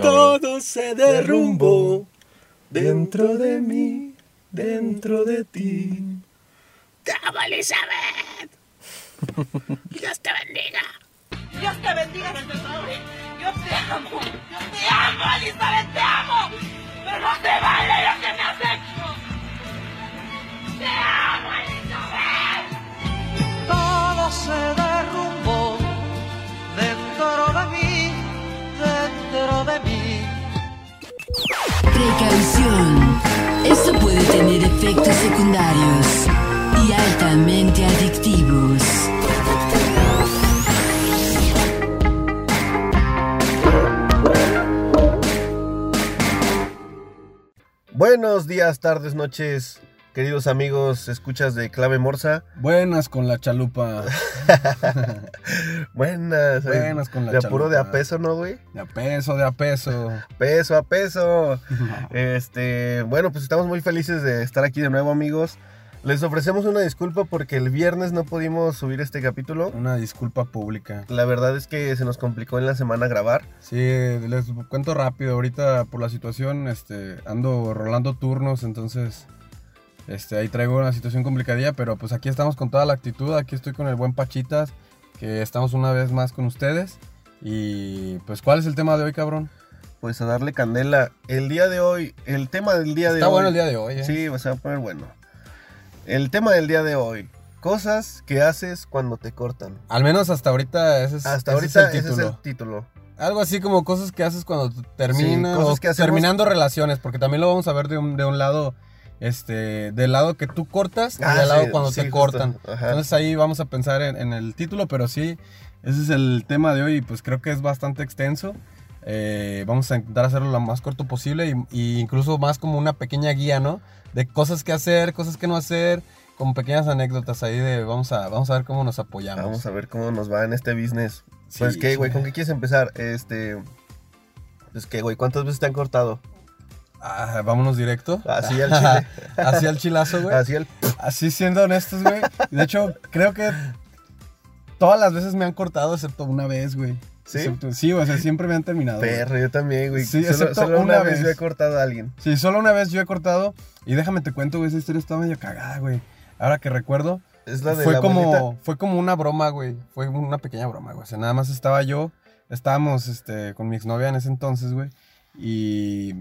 Todo se derrumbó dentro de mí, dentro de ti. Te amo, Elizabeth. Dios te bendiga. Dios te bendiga en el nombre. Yo te amo. Yo te amo, Elizabeth, te amo. Pero no te vale lo que me has hecho. Te amo, Elizabeth. todo se derrumbó Precaución. Esto puede tener efectos secundarios y altamente adictivos. Buenos días, tardes, noches, queridos amigos, escuchas de Clave Morsa. Buenas con la chalupa. Buenas. Buenas con la De apuro de a chalupa. peso, ¿no, güey? De a peso, de a peso. Peso a peso. Este, bueno, pues estamos muy felices de estar aquí de nuevo, amigos. Les ofrecemos una disculpa porque el viernes no pudimos subir este capítulo. Una disculpa pública. La verdad es que se nos complicó en la semana grabar. Sí, les cuento rápido. Ahorita por la situación, este, ando rolando turnos, entonces, este, ahí traigo una situación complicadilla, pero pues aquí estamos con toda la actitud. Aquí estoy con el buen Pachitas, que estamos una vez más con ustedes. Y pues, ¿cuál es el tema de hoy, cabrón? Pues a darle candela. El día de hoy, el tema del día de Está hoy. bueno el día de hoy, ¿eh? Sí, se va a poner bueno. El tema del día de hoy. Cosas que haces cuando te cortan. Al menos hasta ahorita ese es, Hasta ese ahorita es el ese es título. el título. Algo así como cosas que haces cuando terminas Sí, cosas o que hacemos- terminando relaciones, porque también lo vamos a ver de un, de un lado, este, del lado que tú cortas y Ah, del lado sí, cuando sí, te cortan. Entonces ahí vamos a pensar en, en el título, pero sí, ese es el tema de hoy y pues creo que es bastante extenso. Eh, vamos a intentar hacerlo lo más corto posible y, y incluso más como una pequeña guía, ¿no? De cosas que hacer, cosas que no hacer, con pequeñas anécdotas ahí de vamos a, vamos a ver cómo nos apoyamos. Vamos a ver cómo nos va en este business. Sí, pues qué, güey. ¿con qué quieres empezar? Este. Pues qué, güey, ¿cuántas veces te han cortado? Ah, vámonos directo. Así al chile. Así al chilazo, güey. Así el. Así siendo honestos, güey. De hecho, creo que todas las veces me han cortado, excepto una vez, güey. ¿Sí? Excepto- sí, o sea, siempre me han terminado. güey. Perro, yo también, güey. Sí, solo, excepto solo una una vez vez. yo he cortado a alguien. Sí, solo una vez yo he cortado. Y déjame te cuento, güey, esa historia estaba medio cagada, güey. Ahora que recuerdo, Es la de fue la como, abuelita. fue como una broma, güey. Fue una pequeña broma, güey. O sea, nada más estaba yo, estábamos este, con mi exnovia en ese entonces, güey. Y,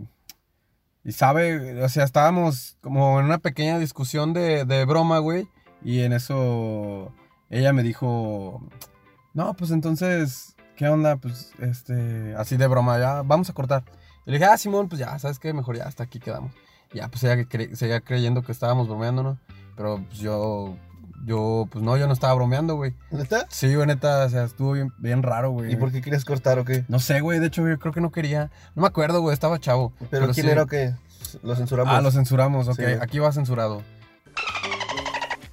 y sabe, o sea, estábamos como en una pequeña discusión de, de broma, güey. Y en eso ella me dijo, no, pues entonces, ¿qué onda? Pues, este, así de broma, ya, vamos a cortar. Y le dije, ah, Simón, pues ya, ¿sabes qué? Mejor ya, hasta aquí quedamos. Ya, pues ella cre- seguía creyendo que estábamos bromeando, ¿no? Pero pues yo, yo, pues no, yo no estaba bromeando, güey. ¿Neta? Sí, güey, neta, o sea, estuvo bien, bien raro, güey. ¿Y por qué quieres cortar o qué? No sé, güey, de hecho yo creo que no quería. No me acuerdo, güey, estaba chavo. ¿Pero, quién sí. era o qué? Lo censuramos. Ah, lo censuramos, ok. Sí. Aquí va censurado.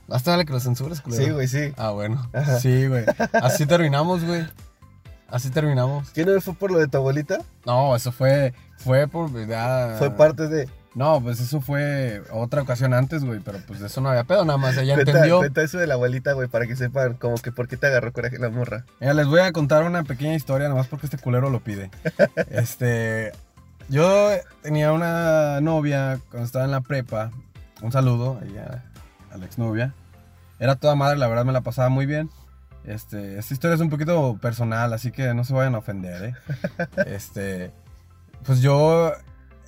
Hasta dale que lo censures, culero. Sí, güey, sí. Ah, bueno. Ajá. Sí, güey. Así terminamos, güey. Así terminamos. ¿Quién no fue por lo de tu abuelita? No, eso fue, fue por, ya... Fue parte de. No, pues eso fue otra ocasión antes, güey, pero pues de eso no había pedo, nada más ella Cuenta, entendió. cuenta eso de la abuelita, güey, para que sepan como que por qué te agarró coraje la morra. Mira, les voy a contar una pequeña historia, nomás porque este culero lo pide. Este, yo tenía una novia cuando estaba en la prepa. Un saludo ahí a, a la exnovia. Era toda madre, la verdad me la pasaba muy bien. Este, esta historia es un poquito personal, así que no se vayan a ofender, ¿eh? Este, pues yo,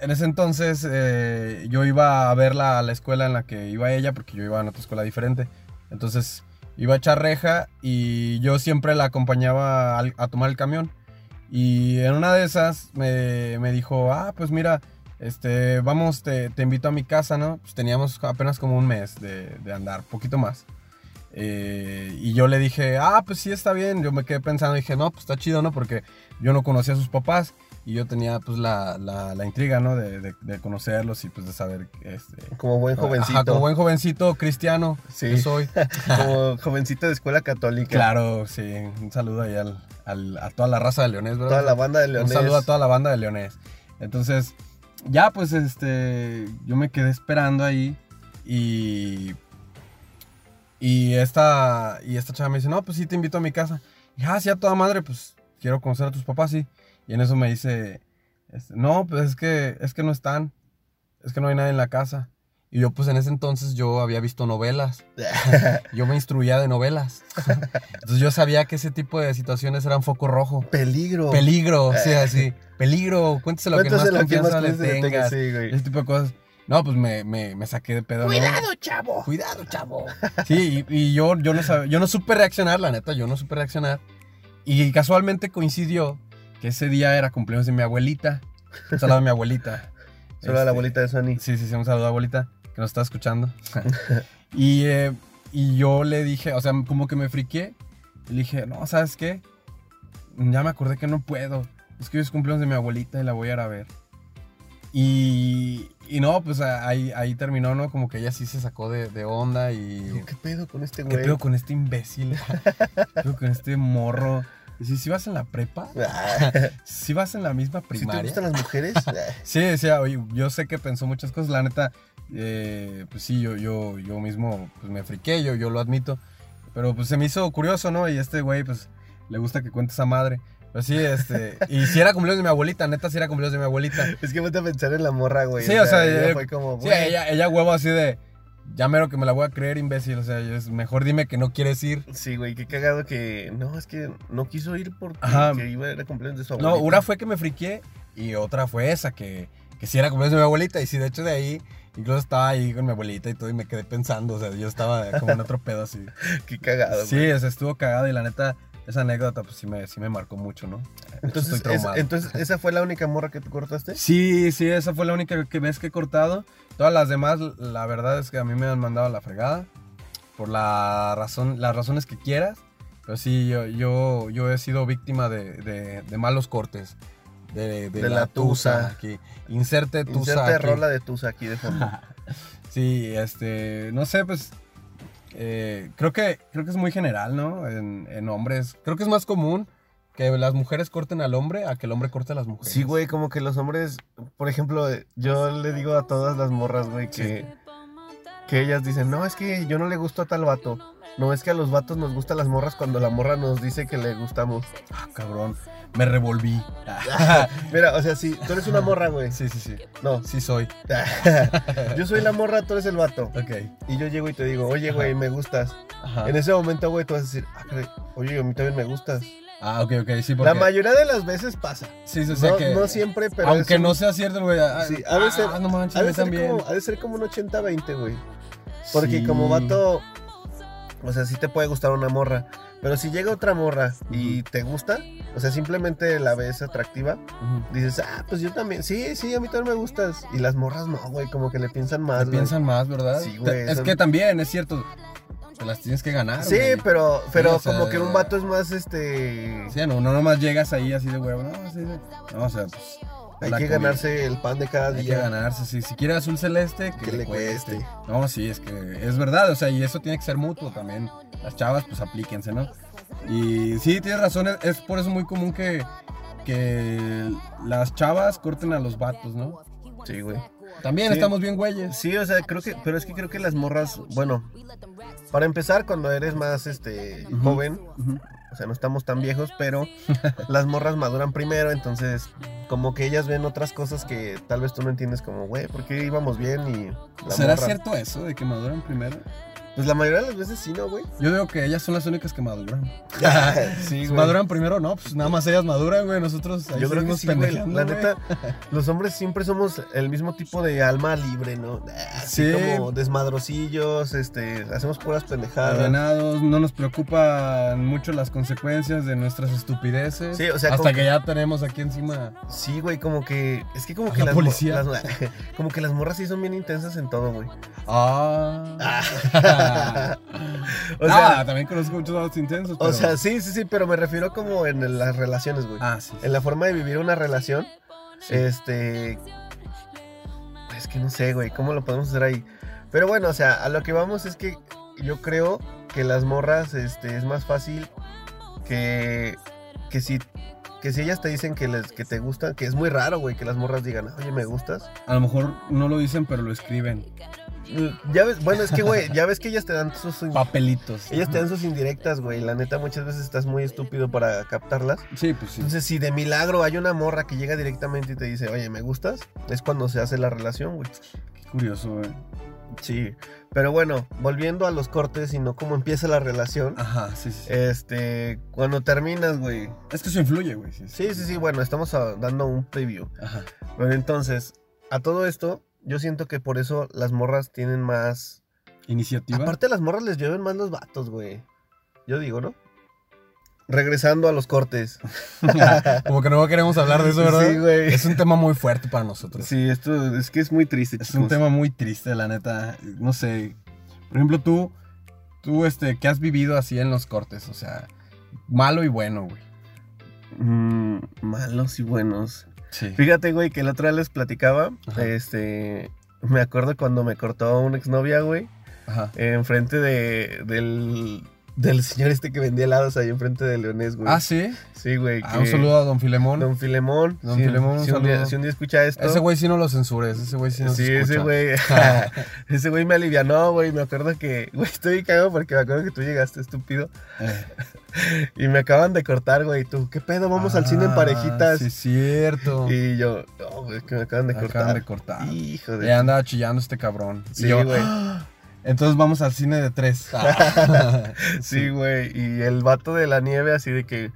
en ese entonces, eh, yo iba a verla a la escuela en la que iba ella, porque yo iba a otra escuela diferente. Entonces, iba a echar reja y yo siempre la acompañaba a tomar el camión. Y en una de esas me, dijo, ah, pues mira, este, vamos, te, invito a mi casa, ¿no? Pues teníamos apenas como un mes de, de andar, poquito más. Eh, y yo le dije, ah, pues sí, está bien. Yo me quedé pensando, dije, no, pues está chido, ¿no? Porque yo no conocía a sus papás y yo tenía pues la, la, la intriga, ¿no? De, de- de conocerlos y pues de saber, este... Como buen jovencito. Ajá, como buen jovencito cristiano, Sí. yo soy. Como jovencito de escuela católica. Claro, sí. Un saludo ahí al, al- a toda la raza de Leones, ¿verdad? Toda la banda de Leones. Un saludo a toda la banda de Leones. Entonces, ya pues este, yo me quedé esperando ahí y y esta y esta chava me dice, "No, pues sí te invito a mi casa." Y ah, sí, a toda madre, pues quiero conocer a tus papás, sí. Y en eso me dice Este, no, pues es que, es que no están. Es que no hay nadie en la casa. Y yo, pues en ese entonces yo había visto novelas. Yo me instruía de novelas. Entonces yo sabía que ese tipo de situaciones eran foco rojo. Peligro. Peligro, sí, así. Peligro, cuéntese lo que más confianza le tengas. sí. Ese tipo de cosas. No, pues me, me, me saqué de pedo. ¿no? Cuidado, chavo. Cuidado, chavo. Sí, y, y yo, yo, no sab- yo no supe reaccionar, la neta, yo no supe reaccionar. Y casualmente coincidió que ese día era cumpleaños de mi abuelita. Un saludo a mi abuelita. Solo a la Este, abuelita de Sony. Sí, sí, sí, un saludo a abuelita que nos está escuchando. y, eh, y yo le dije, o sea, como que me friqué. Le dije, no, ¿sabes qué? Ya me acordé que no puedo. Es que hoy es cumpleaños de mi abuelita y la voy a ir a ver. Y, y no, pues ahí, ahí terminó, ¿no? Como que ella sí se sacó de, de onda y... ¿Qué pedo con este ¿Qué güey? pedo con este imbécil? ¿Qué pedo con este morro? Si, si vas en la prepa, si vas en la misma Si te primaria. gustan las mujeres, Sí, sí, yo sé que pensó muchas cosas, la neta, eh, pues sí, yo, yo, yo mismo pues me friqué, yo, yo lo admito, pero pues se me hizo curioso, ¿no? Y este güey, pues, le gusta que cuente esa madre. Pues sí, este, y si era cumpleaños de mi abuelita, neta, si era cumpleaños de mi abuelita. es que vete a pensar en la morra, güey. Sí, o sea, ella eh, fue como, Sí, ella, ella huevo así de, ya mero que me la voy a creer, imbécil, o sea, es mejor dime que no quieres ir. Sí, güey, qué cagado que. No, es que no quiso ir porque Ajá. que iba a ir a cumpleaños de su No, abuelita. una fue que me friqué y otra fue esa, que, que sí era cumpleaños de mi abuelita. Y sí, de hecho, de ahí, incluso estaba ahí con mi abuelita y todo, y me quedé pensando, o sea, yo estaba como en otro pedo así. Qué cagado, Sí, güey. o sea, estuvo cagado y la neta, esa anécdota, pues sí me, sí me marcó mucho, ¿no? Entonces, Estoy es- entonces, ¿esa fue la única morra que tú cortaste? Sí, sí, esa fue la única que vez que he cortado. Todas las demás, la verdad es que a mí me han mandado a la fregada. Por la razón, las razones que quieras. Pero sí, yo, yo, yo he sido víctima de, de- de malos cortes. De, de la, la tusa. tusa. Aquí. Inserte tusa. Inserte aquí. rola de tusa aquí de fondo. Sí, este, no sé, pues eh, creo que creo que es muy general, ¿no? En, en hombres, creo que es más común que las mujeres corten al hombre a que el hombre corte a las mujeres. Sí, güey, como que los hombres, por ejemplo, yo le digo a todas las morras, güey, que, que ellas dicen, no, es que yo no le gusto a tal vato. No, es que a los vatos nos gustan las morras cuando la morra nos dice que le gustamos. Ah, cabrón, me revolví. Mira, o sea, si tú eres una morra, güey. sí, sí, sí. No, Sí soy. yo soy la morra, tú eres el vato. Ok. Y yo llego y te digo, oye, güey, me gustas. Ajá. En ese momento, güey, tú vas a decir, ah, oye, a mí también me gustas. Ah, ok, ok, sí, porque... La mayoría de las veces pasa. Sí, sí, sea No, que... no siempre, pero. aunque es un- no sea cierto, güey. ah, Sí, ha de ser- ah, no manches, Ha a de, mí ser también. como, ha de ser como un 80-20, güey. Porque Sí. como vato, o sea, sí te puede gustar una morra. Pero si llega otra morra y te gusta, o sea, simplemente la ves atractiva, dices, ah, pues yo también. Sí, sí, a mí también me gustas. Y las morras no, güey, como que le piensan más. Te güey. piensan más, ¿verdad? Sí, güey, Te- Es son- que también, es cierto. Te las tienes que ganar. Sí, güey. pero, pero o sea, como que un vato es más, este... Sí, no, no nomás llegas ahí así de huevo. No, sí, sí. no o sea, pues. hay que comida. ganarse el pan de cada Hay que día. ganarse. Si, si quiere azul celeste, que, Que le le cueste. cueste. No, sí, es que es verdad. O sea, y eso tiene que ser mutuo también. Las chavas, pues aplíquense, ¿no? Y sí, tienes razón. Es, es por eso muy común que, que las chavas corten a los vatos, ¿no? Sí, güey. También Sí. estamos bien güeyes. Sí, o sea, creo que, pero es que creo que las morras, bueno, para empezar, cuando eres más, este, joven, o sea, no estamos tan viejos, pero las morras maduran primero, entonces, como que ellas ven otras cosas que tal vez tú no entiendes, como, güey, ¿por qué íbamos bien? Y la ¿Será morra- cierto eso de que maduran primero? Pues la mayoría de las veces sí, ¿no, güey? Yo digo que ellas son las únicas que maduran. sí, güey. ¿Maduran primero? No, pues nada más ellas maduran, güey. Nosotros ahí Yo creo que sí, güey. La neta, los hombres siempre somos el mismo tipo de alma libre, ¿no? Así Sí. como desmadrocillos, este, hacemos puras pendejadas. Alienados, no nos preocupan mucho las consecuencias de nuestras estupideces. Sí, o sea, hasta que ya tenemos aquí encima. Sí, güey, como que. Es que como que la las, policía. las- como que las morras sí son bien intensas en todo, güey. Ah. O sea, Ah, también conozco muchos datos intensos. o sea, sí, sí, sí, pero me refiero como en las relaciones, güey. Ah, sí. sí, En la forma de vivir una relación. sí. Este. Es que no sé, güey, ¿cómo lo podemos hacer ahí? Pero bueno, o sea, a lo que vamos es que yo creo que las morras, este, es más fácil que. Que si. Que si ellas te dicen que, les, que te gustan, que es muy raro, güey, que las morras digan, oye, me gustas. A lo mejor no lo dicen, pero lo escriben. Ya ves, bueno, es que, güey, ya ves que ellas te dan sus. Papelitos. Ellas te dan sus indirectas, güey. La neta, muchas veces estás muy estúpido para captarlas. Sí, pues sí. Entonces, si de milagro hay una morra que llega directamente y te dice, oye, ¿me gustas? Es cuando se hace la relación, güey. Qué curioso, güey. Sí. Pero bueno, volviendo a los cortes y no cómo empieza la relación. Ajá, sí, sí. Este, cuando terminas, güey. es que eso influye, güey. Sí, Sí, sí, sí, bueno, estamos dando un preview. Ajá. Bueno, entonces, a todo esto, yo siento que por eso las morras tienen más. Iniciativa. Aparte, las morras les lleven más los vatos, güey. Yo digo, ¿no? Regresando a los cortes. Como que no queremos hablar de eso, ¿verdad? Sí, güey. Es un tema muy fuerte para nosotros. Sí, esto es que es muy triste. Es un chicos. tema muy triste, la neta. No sé. Por ejemplo, tú, tú, este, ¿qué has vivido así en los cortes? O sea, malo y bueno, güey. Mm, malos y buenos. Sí. Fíjate, güey, que el otro día les platicaba. Ajá. Este. Me acuerdo cuando me cortó una exnovia, güey. Ajá. Enfrente de, del, del señor este que vendía helados ahí enfrente de Leonés, güey. Ah, sí. Sí, güey. Ah, que- un saludo a Don Filemón. Don Filemón. Don si, Filemón, un si un día, si un día escucha esto. Ese güey sí no lo censures, ese güey sí no sí, se ese güey. ese güey me alivianó, güey. Me acuerdo que. Güey, estoy cagado porque me acuerdo que tú llegaste, estúpido. Eh. Y me acaban de cortar, güey. Tú, ¿qué pedo? Vamos al cine en Ah, parejitas. Sí, cierto. Y yo, no, güey, que me acaban de Acaban cortar. de cortar. Hijo de. Ya andaba chillando este cabrón. Sí, güey. "Ah, Entonces vamos al cine de tres. Sí, güey. Y el vato de la nieve, así de que.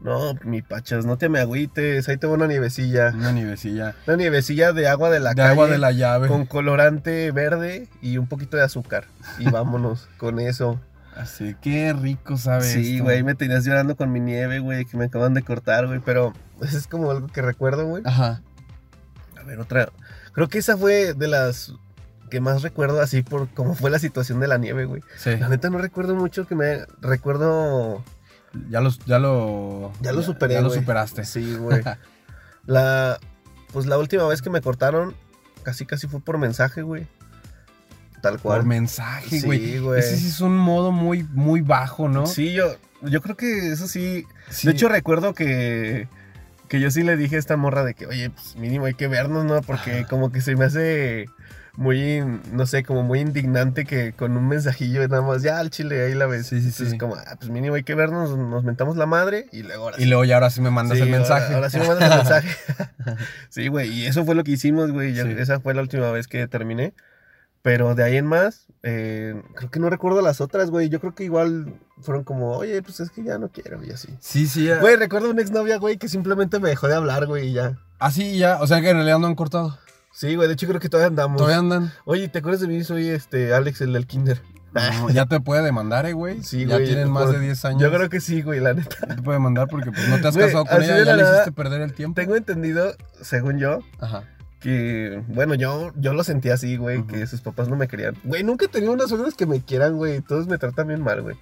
No, mi pachas, no te me agüites. Ahí te va una nievecilla. Una nievecilla. Una nievecilla de agua de la de calle. agua de la llave. Con colorante verde y un poquito de azúcar. Y vámonos con eso. Así, qué rico sabe Sí, güey, me tenías llorando con mi nieve, güey, que me acaban de cortar, güey. Pero eso es como algo que recuerdo, güey. Ajá. A ver, otra. Creo que esa fue de las que más recuerdo así por cómo fue la situación de la nieve, güey. Sí. La neta no recuerdo mucho que me... Recuerdo... Ya, los, ya lo. Ya lo superé, Ya lo güey. superaste. Sí, güey. la... Pues la última vez que me cortaron, casi casi fue por mensaje, güey. Tal cual. Por mensaje, Sí, güey. güey. Ese sí es un modo muy, muy bajo, ¿no? Sí, yo, yo creo que eso sí. Sí. De hecho, recuerdo que, que yo sí le dije a esta morra de que, oye, pues mínimo hay que vernos, ¿no? Porque como que se me hace muy, no sé, como muy indignante que con un mensajillo nada más, ya al chile, ahí la ves. Sí, sí, Entonces, sí. como, ah, pues mínimo hay que vernos, nos mentamos la madre y luego ahora Y luego ya ahora sí me mandas Sí, el mensaje. Ahora, ahora sí me mandas el mensaje. sí, güey, y eso fue lo que hicimos, güey. Sí. Esa fue la última vez que terminé. Pero de ahí en más, eh, creo que no recuerdo las otras, güey. Yo creo que igual fueron como, oye, pues es que ya no quiero, y así. Sí, sí. ya. Güey, recuerdo una exnovia, güey, que simplemente me dejó de hablar, güey, y ya. Así ya. O sea que en realidad no han cortado. Sí, güey, de hecho creo que todavía andamos. Todavía andan. Oye, ¿te acuerdas de mí? Soy este Alex, el del kinder. No, ya te puede demandar, eh, güey. Sí, ya güey, tienen más por- de 10 años. Yo creo que sí, güey, la neta. Ya te puede mandar porque pues no te has Güey, casado con ella ya le hiciste perder el tiempo. Tengo entendido, según yo, Ajá. que, bueno, yo, yo lo sentí así, güey, que sus papás no me querían. Güey, nunca he tenido unas suegras que me quieran, güey. Todos me tratan bien mal, güey.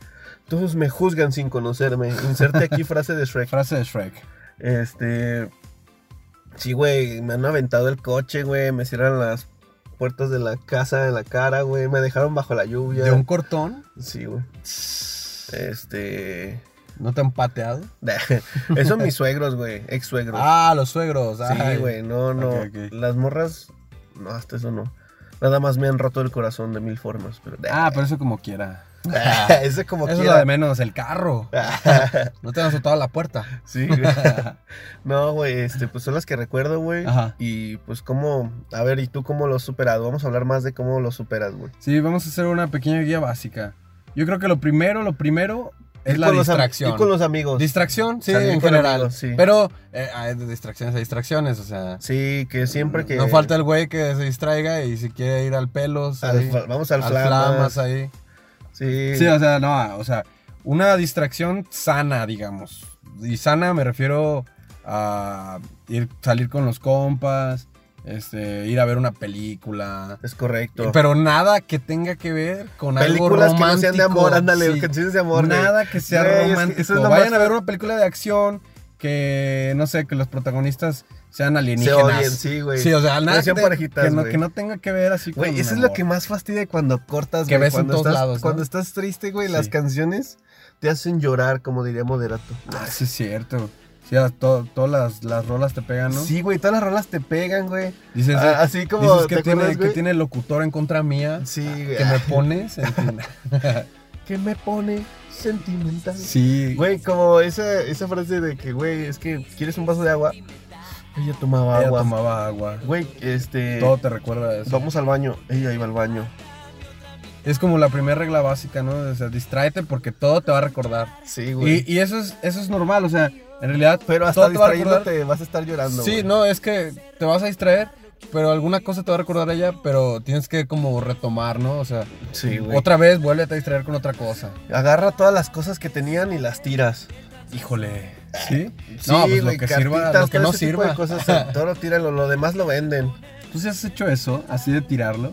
Todos me juzgan sin conocerme. Inserte aquí frase de Shrek. Frase de Shrek. Este. Sí, güey, me han aventado el coche, güey. Me cierran las puertas de la casa en la cara, güey. Me dejaron bajo la lluvia. De un cortón. Sí, güey. Este. ¿No te han pateado? Esos mis suegros, güey. Ex suegros. Ah, los suegros. sí, ay. güey. No, no. Las morras. No, hasta eso no. Nada más me han roto el corazón de mil formas. Pero, Ah, pero eso como quiera. Ese como Eso es lo de menos, el carro. No te han azotado la puerta. Sí, güey. No, güey, este, pues son las que recuerdo, güey. Ajá. Y pues cómo, a ver, ¿y tú cómo lo has superado? Vamos a hablar más de cómo lo superas, güey. Sí, vamos a hacer una pequeña guía básica. Yo creo que lo primero, lo primero es Ir la con los distracción. ir con los amigos. Distracción, sí, Salir en general. amigos, sí. Pero eh, hay distracciones a distracciones, o sea. Sí, que siempre que... No falta el güey que se distraiga y si quiere ir al pelos. al ahí, vamos al, al flamas. flamas ahí. Sí. Sí, o sea, no, o sea, una distracción sana, digamos. Y sana me refiero a ir, salir con los compas, este, ir a ver una película. es correcto. Pero nada que tenga que ver con algo Películas romántico. que no sean de amor, ándale, sí. canciones de amor. Nada que sea Güey, es que romántico. es Vayan más- a ver una película de acción que, no sé, que los protagonistas sean Se alienígenas. odien, sí, güey. Sí, o sea, nada Que parejitas, no, güey. que no tenga que ver así con Güey, eso es lo que más fastidia cuando cortas, Que güey. ves en todos estás, lados, ¿no? Cuando estás triste, güey, las canciones te hacen llorar, como diría Moderato. Ah, sí, es cierto. Sí, a to- todas las, las rolas te pegan, ¿no? Sí, güey, todas las rolas te pegan, güey. Dices, Ah, así como, dices que, ¿te tiene, acuerdas, que güey? tiene el locutor en contra mía. Sí, güey. Que me pones. que me pone sentimental. sí. Güey, como esa, esa frase de que, güey, es que quieres un vaso de agua. Ella tomaba Ella agua. tomaba agua. Güey, este. Todo te recuerda a eso. Vamos al baño. Ella iba al baño. Es como la primera regla básica, ¿no? O sea, distráete porque todo te va a recordar. Sí, güey. Y, y eso es eso es normal, o sea, en realidad Pero hasta todo te va distrayéndote vas a estar llorando. Sí, güey. no, es que te vas a distraer, pero alguna cosa te va a recordar a ella, pero tienes que como retomar, ¿no? O sea, Sí, güey. otra vez vuelve a distraer con otra cosa. Agarra todas las cosas que tenían y las tiras. Híjole. ¿Sí? Sí, no, pues güey, lo que sirva, lo que no sirva. cosas, todo lo lo, demás lo venden. ¿Tú sí has hecho eso? Así de tirarlo.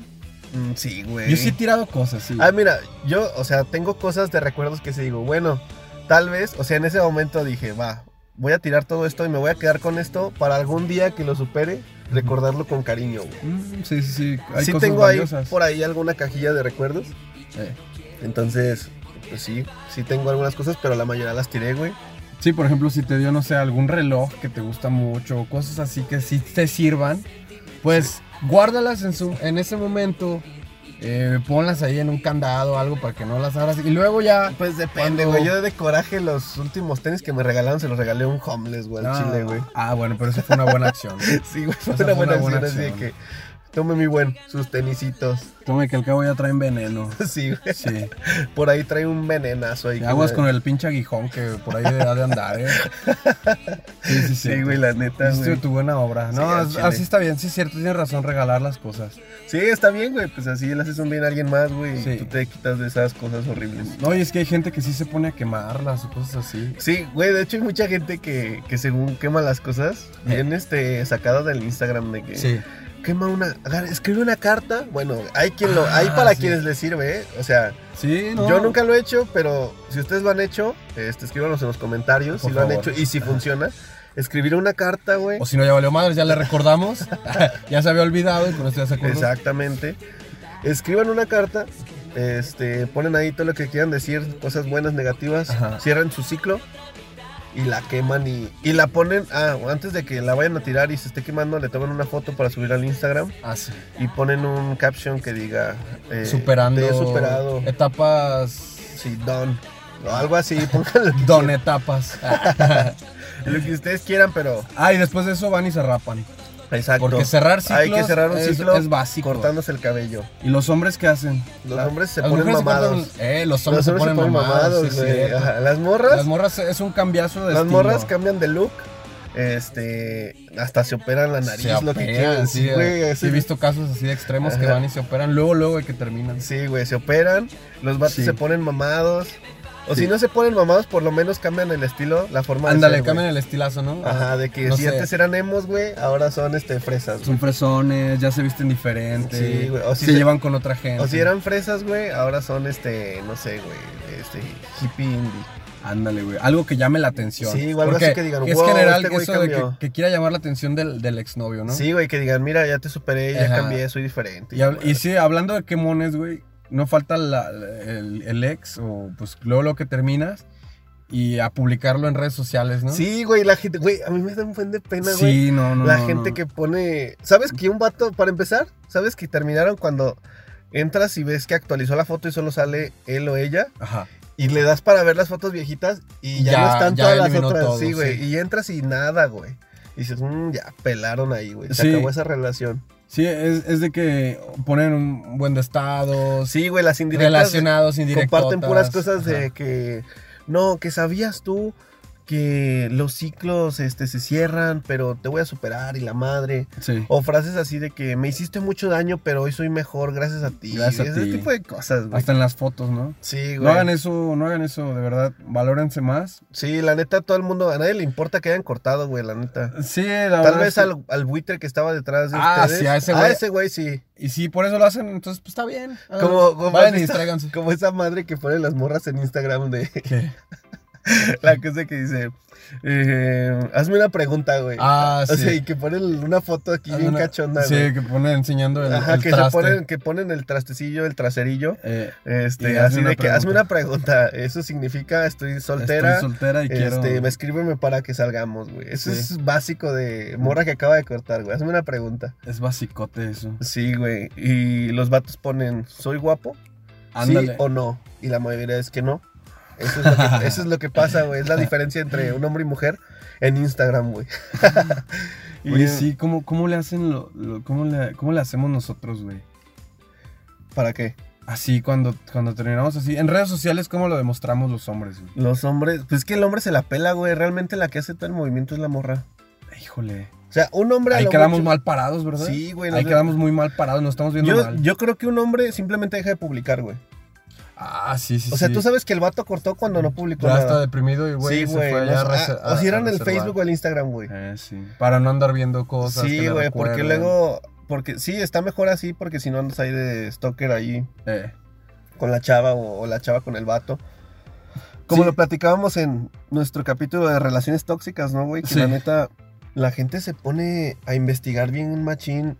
Mm, sí, güey. Yo sí he tirado cosas, sí. Ah, mira, yo, o sea, tengo cosas de recuerdos que se digo, bueno, tal vez, o sea, en ese momento dije, va, voy a tirar todo esto y me voy a quedar con esto para algún día que lo supere, recordarlo con cariño, güey. Mm, sí, sí, sí. Hay sí cosas tengo ahí por ahí alguna cajilla de recuerdos, Eh. entonces, pues sí, sí tengo algunas cosas, pero la mayoría las tiré, güey. Sí, por ejemplo, si te dio, no sé, algún reloj que te gusta mucho, cosas así que sí te sirvan, pues guárdalas en, su, en ese momento, eh, ponlas ahí en un candado o algo para que no las abras y luego ya... Pues depende, Cuando- güey. Yo de coraje los últimos tenis que me regalaron se los regalé a un homeless, güey, al Ah, chile, güey. Ah, bueno, pero eso fue una buena acción. Sí, güey, fue Esa una fue buena, una buena acción, así de acción. que tome mi buen, sus tenisitos. Tome que al cabo ya traen veneno. Sí, güey. Sí. Por ahí trae un venenazo ahí. Aguas con el pinche aguijón que por ahí ha de andar, ¿eh? Sí, sí, sí. Sí, güey, la neta, güey. tu buena obra. No, así está bien, sí es cierto, tienes razón, regalar las cosas. Sí, está bien, güey. Pues así le haces un bien a alguien más, güey. Sí. Y tú te quitas de esas cosas horribles. No, y es que hay gente que sí se pone a quemarlas o cosas así. Sí, güey, de hecho hay mucha gente que, que según quema las cosas, bien este, sacada del Instagram de que Sí. Quema una, escribe una carta. Bueno, hay quien lo, hay Ah, para sí. quienes les sirve, ¿eh? O sea, Sí, no. yo nunca lo he hecho, pero si ustedes lo han hecho, este, escríbanos en los comentarios Por si lo han hecho y si funciona. Escribir una carta, güey. O si no, ya valió madre, ya le recordamos. ya se había olvidado y con esto ya se acordó. Exactamente. Escriban una carta, este, ponen ahí todo lo que quieran decir, cosas buenas, negativas, Ajá. cierran su ciclo y la queman y, y la ponen, ah, antes de que la vayan a tirar y se esté quemando, le toman una foto para subir al Instagram Ah, sí. y ponen un caption que diga, eh, Superando. te he superado, Etapas. sí, don, o algo así, pongan lo que, Don etapas. lo que ustedes quieran, pero ah, y después de eso van y se rapan. Exacto. Porque cerrar ciclos Hay que cerrar un es, ciclo es básico. cortándose el cabello. ¿Y los hombres qué hacen? Los La- hombres se ponen mamados. eh, los hombres, Los hombres se ponen mamados, sí. Ajá, Las morras, Las morras es un cambiazo de las estilo. morras cambian de look. Este, hasta se operan la nariz, se lo que quieran. sí, güey, sí, he visto casos así de extremos que van y se operan luego, luego que terminan. Sí, güey, se operan. Los vatos Sí. se ponen mamados. O Sí. si no se ponen mamados, por lo menos cambian el estilo, la forma Ándale, de ser, cambian el estilazo, ¿no? Ajá, de que No si sé. antes eran emos, güey, ahora son este fresas. Son fresones, ya se visten diferente. Sí, güey, o si se, se- llevan con otra gente. O si eran fresas, güey, ahora son este, no sé, güey, este hippie indie. Ándale, güey. Algo que llame la atención. Sí, algo Porque así que digan, Es "Wow, general este eso de que, cambió". que quiera llamar la atención del, del exnovio, ¿no? Sí, güey, que digan, mira, ya te superé, ya Ajá. cambié, soy diferente. Y, sí, hablando de quemones, güey, no falta la- el, el ex o pues luego lo que terminas y a publicarlo en redes sociales, ¿no? Sí, güey, la gente, güey, a mí me da un buen de pena, güey. Sí, no, no. la no, gente no. que pone. ¿Sabes que un vato, para empezar, sabes que terminaron cuando entras y ves que actualizó la foto y solo sale él o ella? Ajá. Y le das para ver las fotos viejitas y ya, Ya- no están ya todas las otras. todo, sí, güey. sí. Y entras y nada, güey. Y dices, "Mm, ya pelaron ahí, güey. Se Sí. acabó esa relación. Sí, es, es de que ponen un buen de estados, Sí, güey, las indirectas. relacionados, indirectos. comparten puras cosas de que. No, que sabías tú que los ciclos este, se cierran, pero te voy a superar y la madre. Sí. O frases así de que me hiciste mucho daño, pero hoy soy mejor gracias a ti. Gracias a Ese ti. tipo de cosas, güey. Hasta en las fotos, ¿no? Sí, güey. No hagan eso, no hagan eso, de verdad. Valórense más. Sí, la neta, todo el mundo, a nadie le importa que hayan cortado, güey, la neta. Sí, la Tal verdad vez que- al, al buitre que estaba detrás de Ah, ustedes. sí, a ese güey. ese güey, sí. Y si por eso lo hacen, entonces pues está bien. Ah, Como, como, Vayan y esa- distráiganse. como esa madre que pone las morras en Instagram de ¿Qué? La cosa que dice, eh, hazme una pregunta, güey. Ah, O sí. sea, y que ponen una foto aquí bien Una- cachonda, Sí, güey. que pone enseñando el, Ajá, el que traste. se ponen, que ponen el trastecillo, el traserillo. Eh, Este, así una de que hazme pregunta. una pregunta. Eso significa estoy soltera. Estoy soltera y este, quiero... escríbeme para que salgamos, güey. Eso Sí. es básico de morra que acaba de cortar, güey. Hazme una pregunta. Es basicote eso. Sí, güey. Y los vatos ponen, ¿soy guapo? Ándale. ¿Sí o no? Y la mayoría es que no. Eso es lo que, eso es lo que pasa, güey. Es la diferencia entre un hombre y mujer en Instagram, güey. Y- Oye, sí, ¿cómo, cómo le hacen lo, lo- cómo, le, cómo le hacemos nosotros, güey? ¿Para qué? Así, cuando, cuando terminamos así. En redes sociales, ¿cómo lo demostramos los hombres, güey? Los hombres, pues es que el hombre se la pela, güey. Realmente la que hace todo el movimiento es la morra. Híjole. O sea, un hombre Ahí quedamos mucho- mal parados, ¿verdad? Sí, güey. Ahí quedamos muy mal parados, nos estamos viendo Yo, mal. yo creo que un hombre simplemente deja de publicar, güey. Ah, sí, sí, O sea, sí. tú sabes que el vato cortó cuando no publicó Ya nada. está deprimido y, güey, sí, se güey. fue no allá a ah, o si a- era a en el. Facebook o el Instagram, güey. Eh, sí. Para no andar viendo cosas. Sí, que güey, porque luego... Porque sí, está mejor así, porque si no andas ahí de stalker ahí Eh, con la chava o, o la chava con el vato. Como Sí. lo platicábamos en nuestro capítulo de relaciones tóxicas, ¿no, güey? Que Sí. la neta, la gente se pone a investigar bien un machín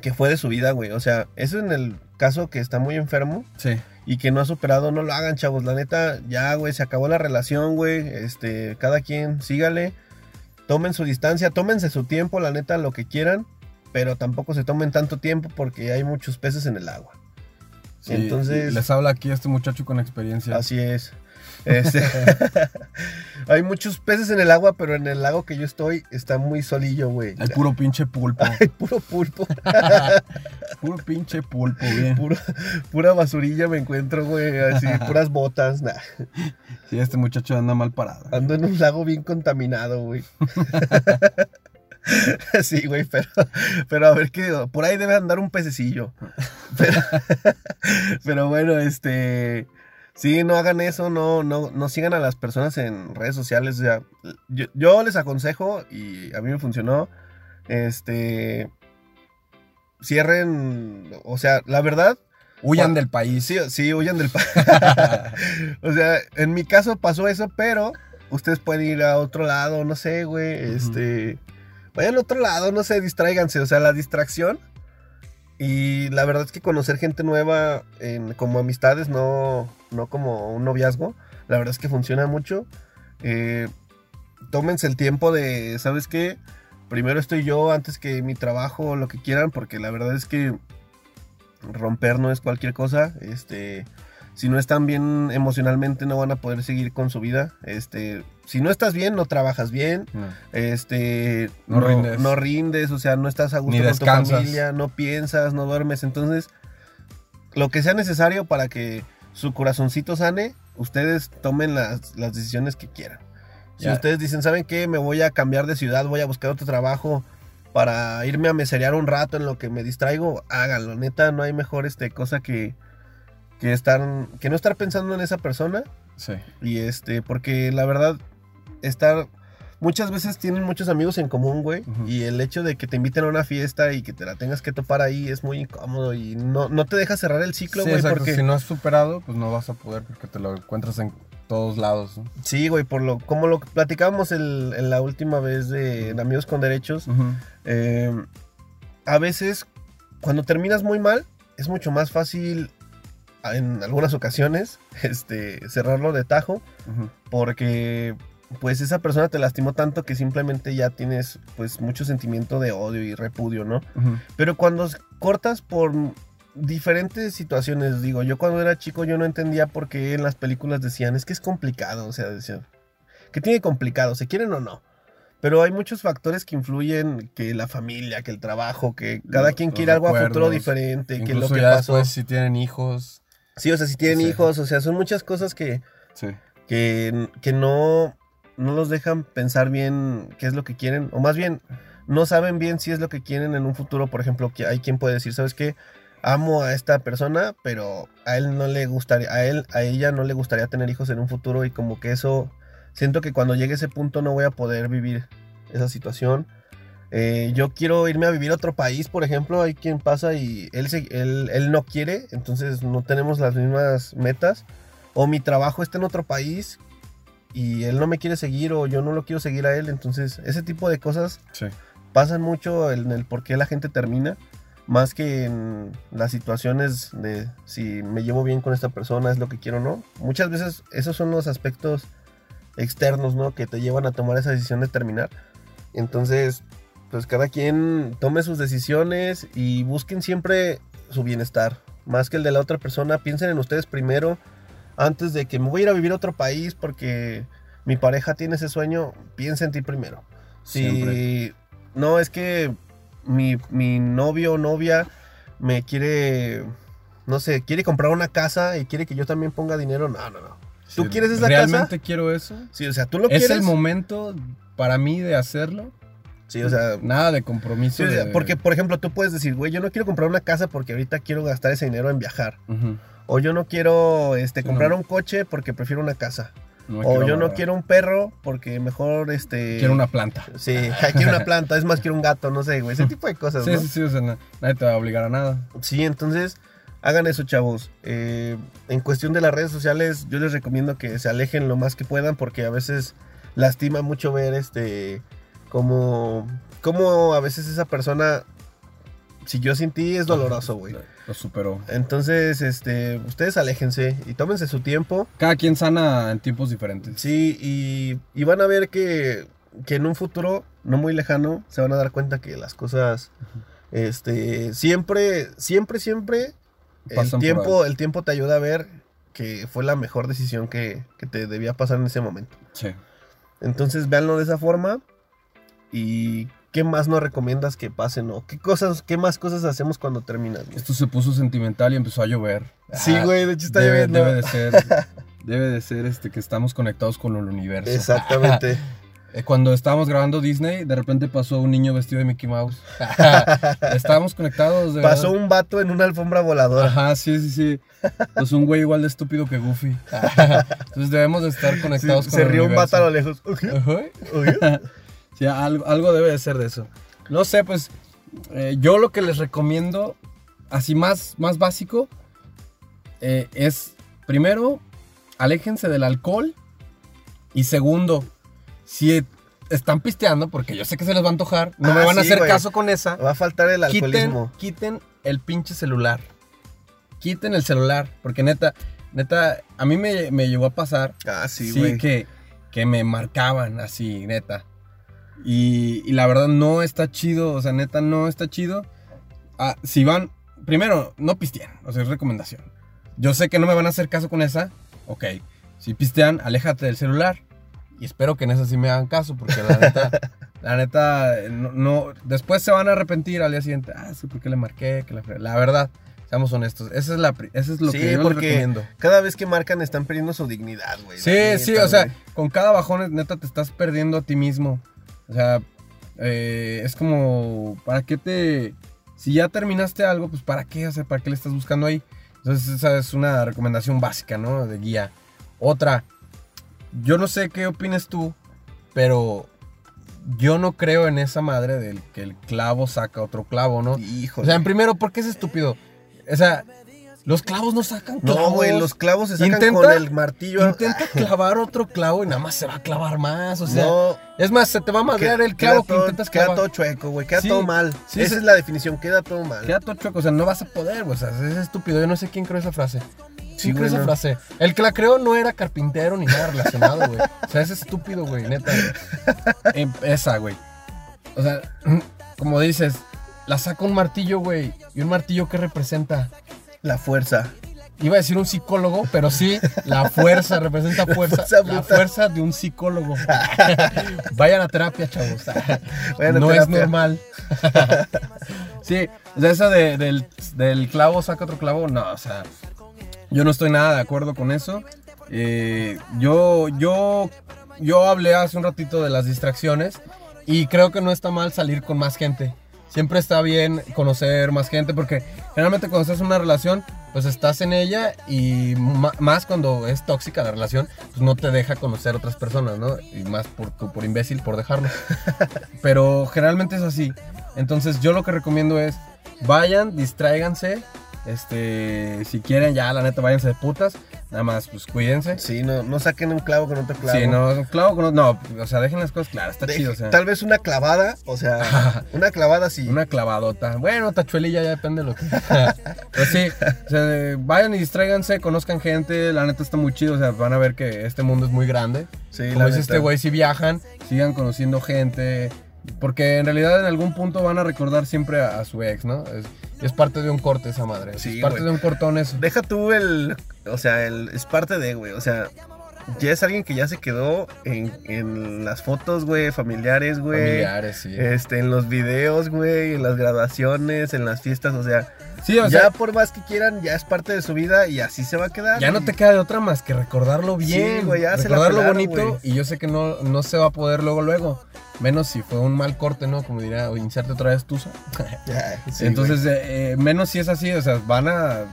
que fue de su vida, güey. O sea, eso en el caso que está muy enfermo sí. y que no ha superado, no lo hagan, chavos. La neta, ya, güey, se acabó la relación, güey. Este, cada quien, sígale. Tomen su distancia, tómense su tiempo, la neta, lo que quieran. Pero tampoco se tomen tanto tiempo porque hay muchos peces en el agua. sí. Entonces- Les habla aquí este muchacho con experiencia. Así es. Este, hay muchos peces en el agua, pero en el lago que yo estoy está muy solillo, güey. Hay puro pinche pulpo. Hay puro pulpo, puro pinche pulpo, bien. puro, pura basurilla me encuentro, güey. Así, puras botas. nah. Sí, este muchacho anda mal parado. Ando en un lago bien contaminado, güey. Sí, güey, pero, pero a ver qué. Por ahí debe andar un pececillo. Pero, pero bueno, este. Sí, no hagan eso, no, no, no sigan a las personas en redes sociales. O sea, yo, yo les aconsejo, y a mí me funcionó. Este. Cierren. O sea, la verdad. Huyan del país. Sí, sí, huyan del país. o sea, en mi caso pasó eso, pero ustedes pueden ir a otro lado, no sé, güey. Este. Vayan a otro lado, no sé, distráiganse. O sea, la distracción. Y la verdad es que conocer gente nueva en, como amistades, no, no como un noviazgo, la verdad es que funciona mucho. Eh, tómense el tiempo de, ¿sabes qué? Primero estoy yo antes que mi trabajo o lo que quieran, porque la verdad es que romper no es cualquier cosa. Este, si no están bien emocionalmente, no van a poder seguir con su vida. Este, si no estás bien, no trabajas bien. No. Este, No rindes. no rindes, o sea, no estás a gusto Ni con tu familia, no piensas, no duermes. Entonces, lo que sea necesario para que su corazoncito sane, ustedes tomen las, las decisiones que quieran. Si ustedes dicen, ¿saben qué? Me voy a cambiar de ciudad, voy a buscar otro trabajo para irme a meserear un rato en lo que me distraigo, háganlo. Neta, no hay mejor este, cosa que, que, estar, que no estar pensando en esa persona. Sí. Y este, porque la verdad, estar. Muchas veces tienen muchos amigos en común, güey. Y el hecho de que te inviten a una fiesta y que te la tengas que topar ahí es muy incómodo y no, no te deja cerrar el ciclo, Sí, güey. exacto. porque Si no has superado, pues no vas a poder porque te lo encuentras en todos lados. ¿no? Sí, güey, por lo, como lo platicábamos el- en la última vez de en Amigos con Derechos. Eh, a veces, cuando terminas muy mal, es mucho más fácil, en algunas ocasiones, este, cerrarlo de tajo. Porque pues esa persona te lastimó tanto que simplemente ya tienes pues mucho sentimiento de odio y repudio, ¿no? Pero cuando cortas por diferentes situaciones, digo, yo cuando era chico yo no entendía por qué en las películas decían, es que es complicado, o sea, decían, ¿qué tiene complicado? ¿Se quieren o no? Pero hay muchos factores que influyen, que la familia, que el trabajo, que cada quien los quiere algo a futuro diferente, que lo que ya pasó. después si tienen hijos. Sí, o sea, si tienen Sí. hijos, o sea, son muchas cosas que, Sí. que, que no, no los dejan pensar bien qué es lo que quieren, o más bien no saben bien si es lo que quieren en un futuro. Por ejemplo, que hay quien puede decir, ¿sabes qué? Amo a esta persona, pero a él no le gustaría, a él, a ella no le gustaría tener hijos en un futuro y como que eso, siento que cuando llegue ese punto no voy a poder vivir esa situación. Eh, yo quiero irme a vivir a otro país, por ejemplo, hay quien pasa y él, se- él, él no quiere, entonces no tenemos las mismas metas. O mi trabajo está en otro país y él no me quiere seguir o yo no lo quiero seguir a él. Entonces, ese tipo de cosas Sí. pasan mucho en el por qué la gente termina, más que en las situaciones de si me llevo bien con esta persona, es lo que quiero o no. Muchas veces esos son los aspectos externos, ¿no? Que te llevan a tomar esa decisión de terminar. Entonces, pues cada quien tome sus decisiones y busquen siempre su bienestar, más que el de la otra persona. Piensen en ustedes primero, antes de que me voy a ir a vivir a otro país porque mi pareja tiene ese sueño, piensa en ti primero. Si Siempre. no es que mi, mi novio o novia me quiere, no sé, quiere comprar una casa y quiere que yo también ponga dinero, no, no, no. ¿Tú Sí, quieres esa ¿Realmente casa? quiero eso? Sí, o sea, tú lo ¿Es quieres. el momento para mí de hacerlo? Sí, o sea, Nada de compromiso. Sí, o sea, de- porque, por ejemplo, tú puedes decir, güey, yo no quiero comprar una casa porque ahorita quiero gastar ese dinero en viajar. O yo no quiero este, comprar no. un coche porque prefiero una casa. No o yo no quiero un perro porque mejor este. Quiero una planta. Sí, quiero una planta, es más, quiero un gato, no sé, güey. Ese tipo de cosas, Sí, ¿no? sí, sí, o sea, na- nadie te va a obligar a nada. Sí, entonces hagan eso, chavos. Eh, en cuestión de las redes sociales, yo les recomiendo que se alejen lo más que puedan porque a veces lastima mucho ver este como como a veces esa persona siguió sin ti es doloroso, güey. Lo superó. Entonces, este, ustedes aléjense y tómense su tiempo. Cada quien sana en tiempos diferentes. Sí, y, y van a ver que, que en un futuro no muy lejano se van a dar cuenta que las cosas, este, siempre, siempre, siempre, el Pasan tiempo, el tiempo te ayuda a ver que fue la mejor decisión que, que te debía pasar en ese momento. Sí. Entonces, véanlo de esa forma y ¿qué más nos recomiendas que pasen? ¿O qué cosas, qué más cosas hacemos cuando terminas? güey? Esto se puso sentimental y empezó a llover. Sí, Ah, güey, de hecho está debe, lloviendo. debe de ser. Debe de ser este que estamos conectados con el universo. Exactamente. Eh, Cuando estábamos grabando Disney, de repente pasó un niño vestido de Mickey Mouse. estábamos conectados. De Pasó verdad. un vato en una alfombra voladora. Ajá, sí, sí, sí. Pues un güey igual de estúpido que Goofy. Entonces debemos de estar Sí, conectados con se el rió un vato a lo lejos. Ajá. Oye. Sí, algo, algo debe de ser de eso. No sé, pues eh, yo lo que les recomiendo, así más, más básico, eh, es primero, aléjense del alcohol. Y segundo, si están pisteando, porque yo sé que se les va a antojar, no Ah, me van a sí, hacer caso con esa. Va a faltar el Quiten, alcoholismo. quiten el pinche celular. Quiten el celular, porque neta, neta, a mí me, me llegó a pasar Ah, sí, Sí, güey. que, que me marcaban así, neta. Y, y la verdad no está chido, o sea, neta no está chido. Ah, si van, primero, no pisteen, o sea, es recomendación. Yo sé que no me van a hacer caso con esa, ok. Si pistean, aléjate del celular. Y espero que en esa sí me hagan caso, porque la neta, la neta, no, no- después se van a arrepentir al día siguiente. Ah, sí, porque le marqué, que la, fre-". la verdad, seamos honestos, esa es, la, eso es lo Sí, que yo les porque recomiendo. Cada vez que marcan están perdiendo su dignidad, güey. Sí, sí, neta, o sea, con cada bajón, neta, te estás perdiendo a ti mismo. O sea, eh, es como, ¿para qué te... Si ya terminaste algo, pues ¿para qué? O sea, ¿para qué le estás buscando ahí? Entonces, esa es una recomendación básica, ¿no? De guía. Otra, yo no sé qué opines tú, pero yo no creo en esa madre del que el clavo saca otro clavo, ¿no? Híjole. O sea, en primero, ¿por qué es estúpido? O sea, los clavos no sacan clavos. no, güey, los clavos se sacan Intenta- con el martillo. Intenta clavar otro clavo y nada más se va a clavar más. O sea, no, es más, se te va a madrear el clavo que todo, intentas queda clavar. todo chueco, güey. Queda Sí, todo mal. sí, Esa es la definición, queda todo mal. Queda todo chueco, o sea, no vas a poder, güey. O sea, es estúpido. Yo no sé quién creó esa frase. Sí, ¿Quién creó güey, esa frase? El que la creó no era carpintero ni nada relacionado, güey. O sea, es estúpido, güey, neta. Em- Esa, güey. O sea, como dices, la saca un martillo, güey. ¿Y un martillo qué representa? La fuerza. Iba a decir un psicólogo, pero sí, la fuerza representa fuerza. fuerza la fuerza de un psicólogo. Vayan a terapia, chavos. No es normal. sí, o sea, esa de- del, del clavo saca otro clavo, no, o sea, yo no estoy nada de acuerdo con eso. Eh, yo, yo, yo hablé hace un ratito de las distracciones y creo que no está mal salir con más gente. Siempre está bien conocer más gente porque generalmente cuando estás en una relación, pues estás en ella y más cuando es tóxica la relación, pues no te deja conocer otras personas, ¿no? Y más por, por imbécil, por dejarlo. Pero generalmente es así. Entonces yo lo que recomiendo es, vayan, distráiganse, Este, si quieren ya, la neta, váyanse de putas. Nada más, pues cuídense. Sí, no, no saquen un clavo con otro clavo. Sí, no, un clavo con... No, o sea, dejen las cosas claras, está Deje- chido, o sea. Tal vez una clavada, o sea, una clavada sí. Una clavadota. Bueno, tachuelilla ya depende de lo que. Pues sí, o sea, vayan y distráiganse, conozcan gente. La neta está muy chido. O sea, van a ver que este mundo es muy grande. Sí, Como la dice neta. este güey, si viajan, sigan conociendo gente. Porque en realidad en algún punto van a recordar siempre a, a su ex, ¿no? Es, es parte de un corte esa madre. Sí, es parte güey. de un cortón eso. Deja tú el. O sea, el, es parte de, güey. O sea, ya es alguien que ya se quedó en, en las fotos, güey, familiares, güey. Familiares, sí. Este, en los videos, güey, en las graduaciones, en las fiestas, o sea, sí, o ya sea, por más que quieran, ya es parte de su vida y así se va a quedar. ya no te queda de otra más que recordarlo bien. Sí, güey, ya se la recordarlo pelaron, bonito. güey. Y yo sé que no, no se va a poder luego, luego. Menos si fue un mal corte, ¿no? Como diría, o inserte otra vez tusa. Sí, Entonces, eh, menos si es así, o sea, van a...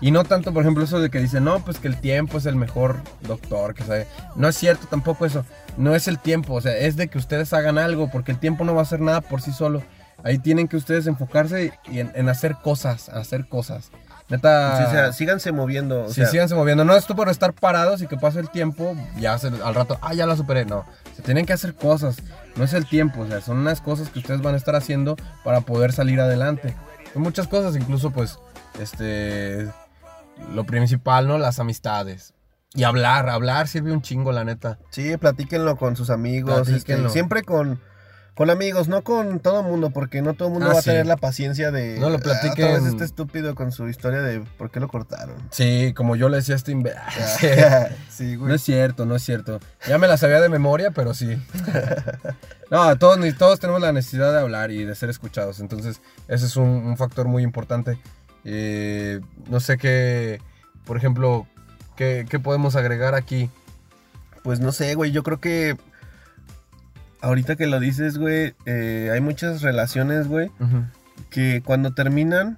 Y no tanto, por ejemplo, eso de que dicen, no, pues que el tiempo es el mejor doctor, que sabe. No es cierto tampoco eso. No es el tiempo, o sea, es de que ustedes hagan algo, porque el tiempo no va a hacer nada por sí solo. Ahí tienen que ustedes enfocarse y en, en hacer cosas, hacer cosas. Neta... güey. Sí, o sea, síganse moviendo. O Sí, sea, síganse moviendo. No esto por estar parados y que pase el tiempo, ya se- al rato, ah, ya la superé. No, se tienen que hacer cosas. No es el tiempo, o sea, son unas cosas que ustedes van a estar haciendo para poder salir adelante. Son muchas cosas, incluso pues, este, lo principal, ¿no? Las amistades. Y hablar, hablar sirve un chingo, la neta. Sí, platíquenlo con sus amigos. este, siempre con, con amigos, no con todo el mundo, porque no todo el mundo Ah, va a tener la paciencia de. No lo "Ah, platiquen". este estúpido con su historia de por qué lo cortaron. Sí, como yo le decía a este imbe- sí, No güey. es cierto, no es cierto. Ya me la sabía de memoria, pero sí. No, todos, todos tenemos la necesidad de hablar y de ser escuchados. Entonces, ese es un, un factor muy importante. Eh, no sé qué, por ejemplo, qué, qué podemos agregar aquí. Pues no sé, güey. Yo creo que. Ahorita que lo dices, güey, eh, hay muchas relaciones, güey, que cuando terminan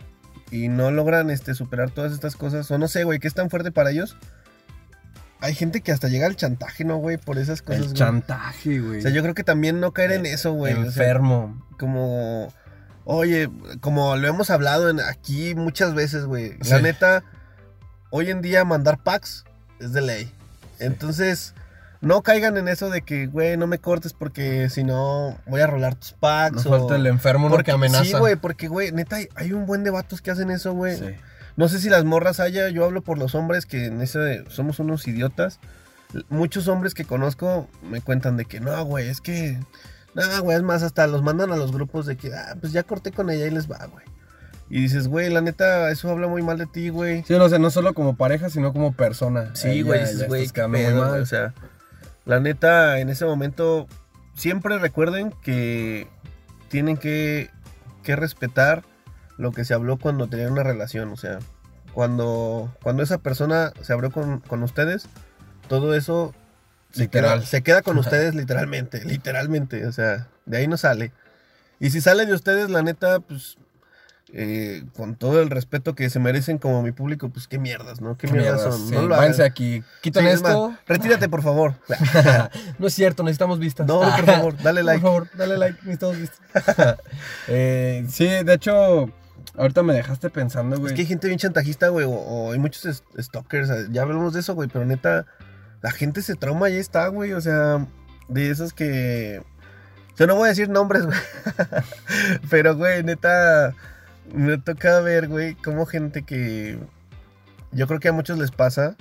y no logran este, superar todas estas cosas, o no sé, güey, que es tan fuerte para ellos. Hay gente que hasta llega al chantaje, ¿no, güey? Por esas cosas, El güey. chantaje, güey. O sea, yo creo que también no caer en eso, güey. o sea, Enfermo. como, oye, como lo hemos hablado en, aquí muchas veces, güey. La neta, hoy en día mandar packs es de ley. Entonces, no caigan en eso de que, güey, no me cortes porque si no voy a rolar tus packs. O- falta el enfermo ¿no? porque, que amenaza. Sí, güey, porque, güey, neta, hay, hay un buen de vatos que hacen eso, güey. Sí. No sé si las morras haya, yo hablo por los hombres que en ese somos unos idiotas. Muchos hombres que conozco me cuentan de que no, güey, es que. No, güey, es más, hasta los mandan a los grupos de que, ah, pues ya corté con ella y les va, güey. Y dices, güey, la neta, eso habla muy mal de ti, güey. Sí, no sé, no solo como pareja, sino como persona. Sí, güey, dices, güey, qué pedo, mal. O sea, la neta, en ese momento, siempre recuerden que tienen que, que respetar lo que se habló cuando tenían una relación. O sea, cuando, cuando esa persona se abrió con, con ustedes, todo eso se queda, se queda con ustedes literalmente, literalmente. O sea, de ahí no sale. Y si sale de ustedes, la neta, pues, eh, con todo el respeto que se merecen como mi público, pues qué mierdas, ¿no? Qué, Qué mierdas mierdas, son. sí, no lo váyanse hagan. aquí. Sí, es esto. retírate, por favor. no es cierto, necesitamos vistas. No, por favor, dale like. Por favor, dale like, necesitamos vistas. Eh, sí, de hecho, ahorita me dejaste pensando, güey. Es que hay gente bien chantajista, güey, o, o hay muchos stalkers. Ya hablamos de eso, güey, pero neta, la gente se trauma y ahí está, güey. O sea, de esos que. O sea, no voy a decir nombres, güey. pero, güey, neta, me toca ver, güey, como gente que. Yo creo que a muchos les pasa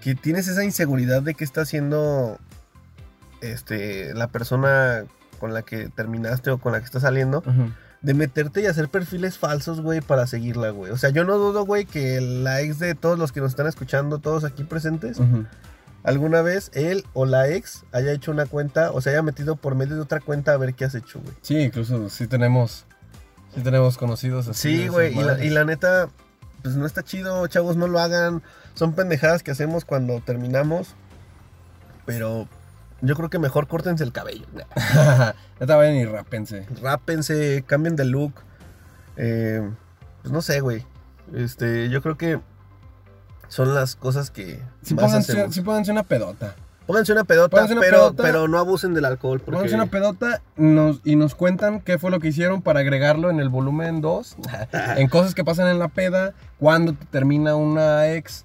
que tienes esa inseguridad de que está haciendo este, la persona con la que terminaste o con la que está saliendo de meterte y hacer perfiles falsos, güey, para seguirla, güey. O sea, yo no dudo, güey, que la ex de todos los que nos están escuchando, todos aquí presentes, alguna vez él o la ex haya hecho una cuenta o se haya metido por medio de otra cuenta a ver qué has hecho, güey. Sí, incluso sí tenemos, sí tenemos conocidos así. Sí, güey, y la, madres. y la neta, pues no está chido, chavos, no lo hagan. Son pendejadas que hacemos cuando terminamos, pero yo creo que mejor córtense el cabello. Neta, vayan y rápense. rápense, cambien de look. Eh, pues no sé, güey. Este, yo creo que son las cosas que Sí más pónganse, hacemos. sí pónganse una pedota. Pónganse una pedota, Pónganse una pero, pedota. pero no abusen del alcohol. Porque... Pónganse una pedota nos- y nos cuentan qué fue lo que hicieron para agregarlo en el volumen 2. en cosas que pasan en la peda, cuando te termina una ex.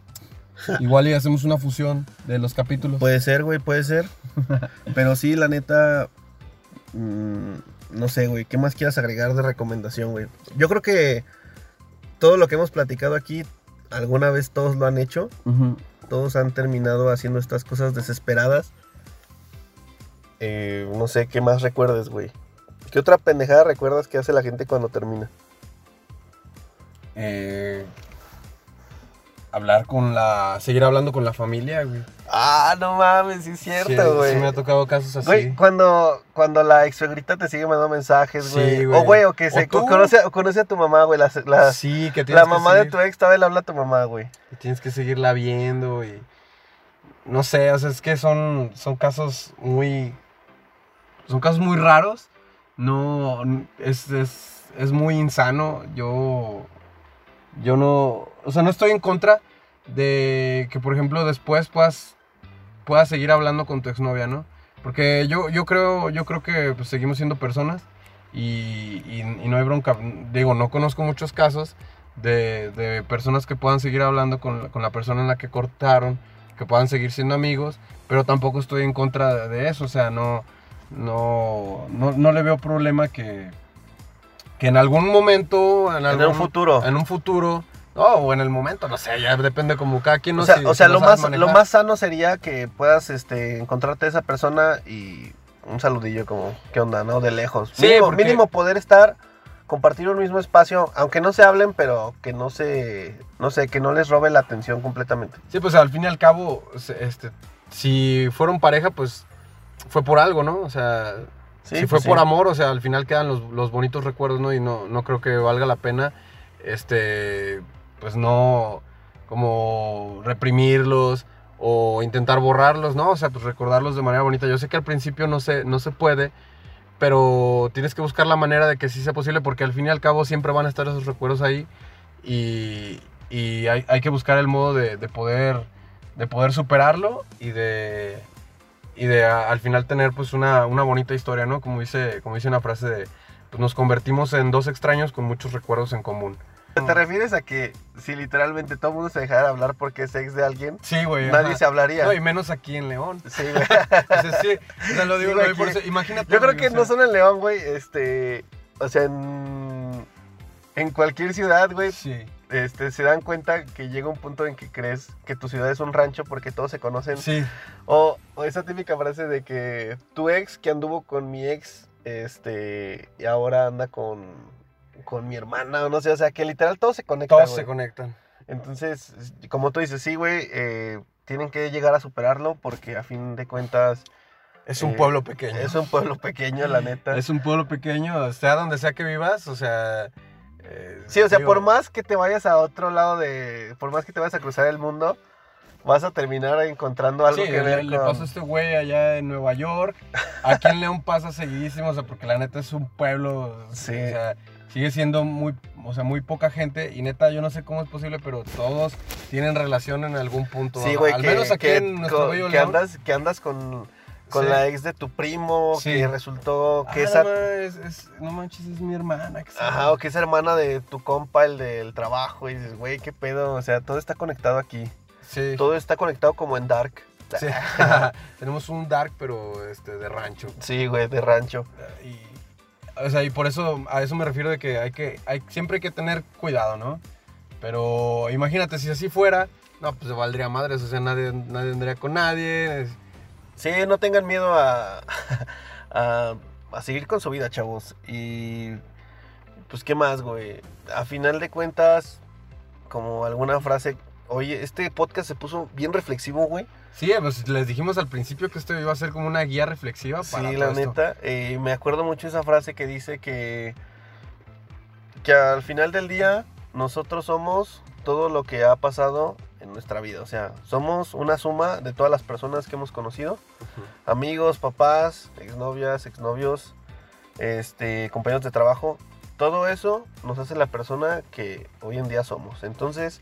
Igual y hacemos una fusión de los capítulos. Puede ser, güey, puede ser. Pero sí, la neta. mm, no sé, güey. ¿Qué más quieras agregar de recomendación, güey? Yo creo que todo lo que hemos platicado aquí, alguna vez todos lo han hecho. Ujú. Todos han terminado haciendo estas cosas desesperadas. Eh, no sé qué más recuerdes, güey. ¿Qué otra pendejada recuerdas que hace la gente cuando termina? Eh, hablar con la. Seguir hablando con la familia, güey. Ah, no mames, sí es Sí, cierto, güey. Sí, me ha tocado casos así. Güey, cuando, cuando la ex suegrita te sigue mandando mensajes, Sí, güey. güey. o, güey, o que se o conoce, conoce a tu mamá, güey. La, la, sí, que tienes la que mamá de seguir- tu ex todavía le habla a tu mamá, güey. y tienes que seguirla viendo y no sé, o sea, es que son, son casos muy son casos muy raros. No es, es, es muy insano. Yo yo no, o sea, no estoy en contra de que por ejemplo después puedas puedas seguir hablando con tu exnovia, ¿no? Porque yo, yo creo yo creo que pues, seguimos siendo personas y, no hay bronca. Digo, no conozco muchos casos de, de personas que puedan seguir hablando con, con la persona en la que cortaron, que puedan seguir siendo amigos, pero tampoco estoy en contra de eso, o sea, no, no, no, no le veo problema que, que en algún momento, en, En algún, un futuro. en un futuro, no, o en el momento, no sé, ya depende como cada quien, no o sea, si- o sea lo más, lo más sano sería que puedas este, encontrarte a esa persona y un saludillo como, ¿qué onda, no? De lejos. Sí, mínimo, porque- mínimo poder estar, compartir un mismo espacio, aunque no se hablen, pero que no se, no sé, que no les robe la atención completamente. Sí, pues al fin y al cabo, este, si fueron pareja, pues fue por algo, ¿no? O sea, Sí, si fue por sí. amor, o sea, al final quedan los, los bonitos recuerdos, ¿no? Y no, no creo que valga la pena, este, pues no, como reprimirlos o intentar borrarlos, ¿no? O sea, pues recordarlos de manera bonita. Yo sé que al principio no se, no se puede, pero tienes que buscar la manera de que sí sea posible porque al fin y al cabo siempre van a estar esos recuerdos ahí y, y hay, hay que buscar el modo de, de poder, de poder superarlo y de, y de a- al final tener pues una, una bonita historia, ¿no? Como dice, como dice una frase de, pues nos convertimos en dos extraños con muchos recuerdos en común. ¿Te refieres a que si literalmente todo el mundo se dejara hablar porque es ex de alguien, Sí, güey. nadie ajá. se hablaría? No, y menos aquí en León. Sí, güey. O sea, sí, o sea, lo digo, Sí, güey, por eso, imagínate. Yo creo que no solo en León, güey, este, o sea, en, en cualquier ciudad, güey, Sí. Este, se dan cuenta que llega un punto en que crees que tu ciudad es un rancho porque todos se conocen. Sí, O, o esa típica frase de que tu ex que anduvo con mi ex, este, y ahora anda con, con mi hermana, o no sé, o sea, que literal todo se conecta, todos se conectan. Entonces, como tú dices, sí, güey, eh, tienen que llegar a superarlo porque a fin de cuentas Es un Eh, pueblo pequeño. es un pueblo pequeño, la neta. Es un pueblo pequeño, sea donde sea que vivas, o sea. Eh, Sí, o sea, digo, por más que te vayas a otro lado de. Por más que te vayas a cruzar el mundo, vas a terminar encontrando algo sí, que le, ver le con. pasó a este güey allá en Nueva York. Aquí en León pasa seguidísimo, o sea, porque la neta es un pueblo. Sí. O sea, sigue siendo muy, o sea, muy poca gente. Y neta, yo no sé cómo es posible, pero todos tienen relación en algún punto. Sí, güey, Al que, menos aquí que, en nuestro co- bello que León. andas, que andas con, con Sí. la ex de tu primo, Sí. que resultó que Ah, esa. no, es- es- no manches, es mi hermana. que Ajá, o que es hermana de tu compa, el del trabajo, y dices, güey, qué pedo, o sea, todo está conectado aquí. Sí. Todo está conectado como en Dark. Sí. Tenemos un dark, pero este, de rancho. Sí, güey, de rancho. Y, o sea, y por eso, a eso me refiero de que hay que, hay, siempre hay que tener cuidado, ¿no? Pero imagínate, si así fuera, no, pues valdría madres, o sea, nadie, nadie andaría con nadie. Sí, no tengan miedo a, a, a seguir con su vida, chavos. Y pues, ¿qué más, güey? A final de cuentas, como alguna frase, oye, este podcast se puso bien reflexivo, güey. Sí, pues les dijimos al principio que esto iba a ser como una guía reflexiva para Sí, todo la esto. neta. eh, me acuerdo mucho esa frase que dice que, que al final del día nosotros somos todo lo que ha pasado en nuestra vida. O sea, somos una suma de todas las personas que hemos conocido. Amigos, papás, exnovias, exnovios, este, compañeros de trabajo. Todo eso nos hace la persona que hoy en día somos. Entonces,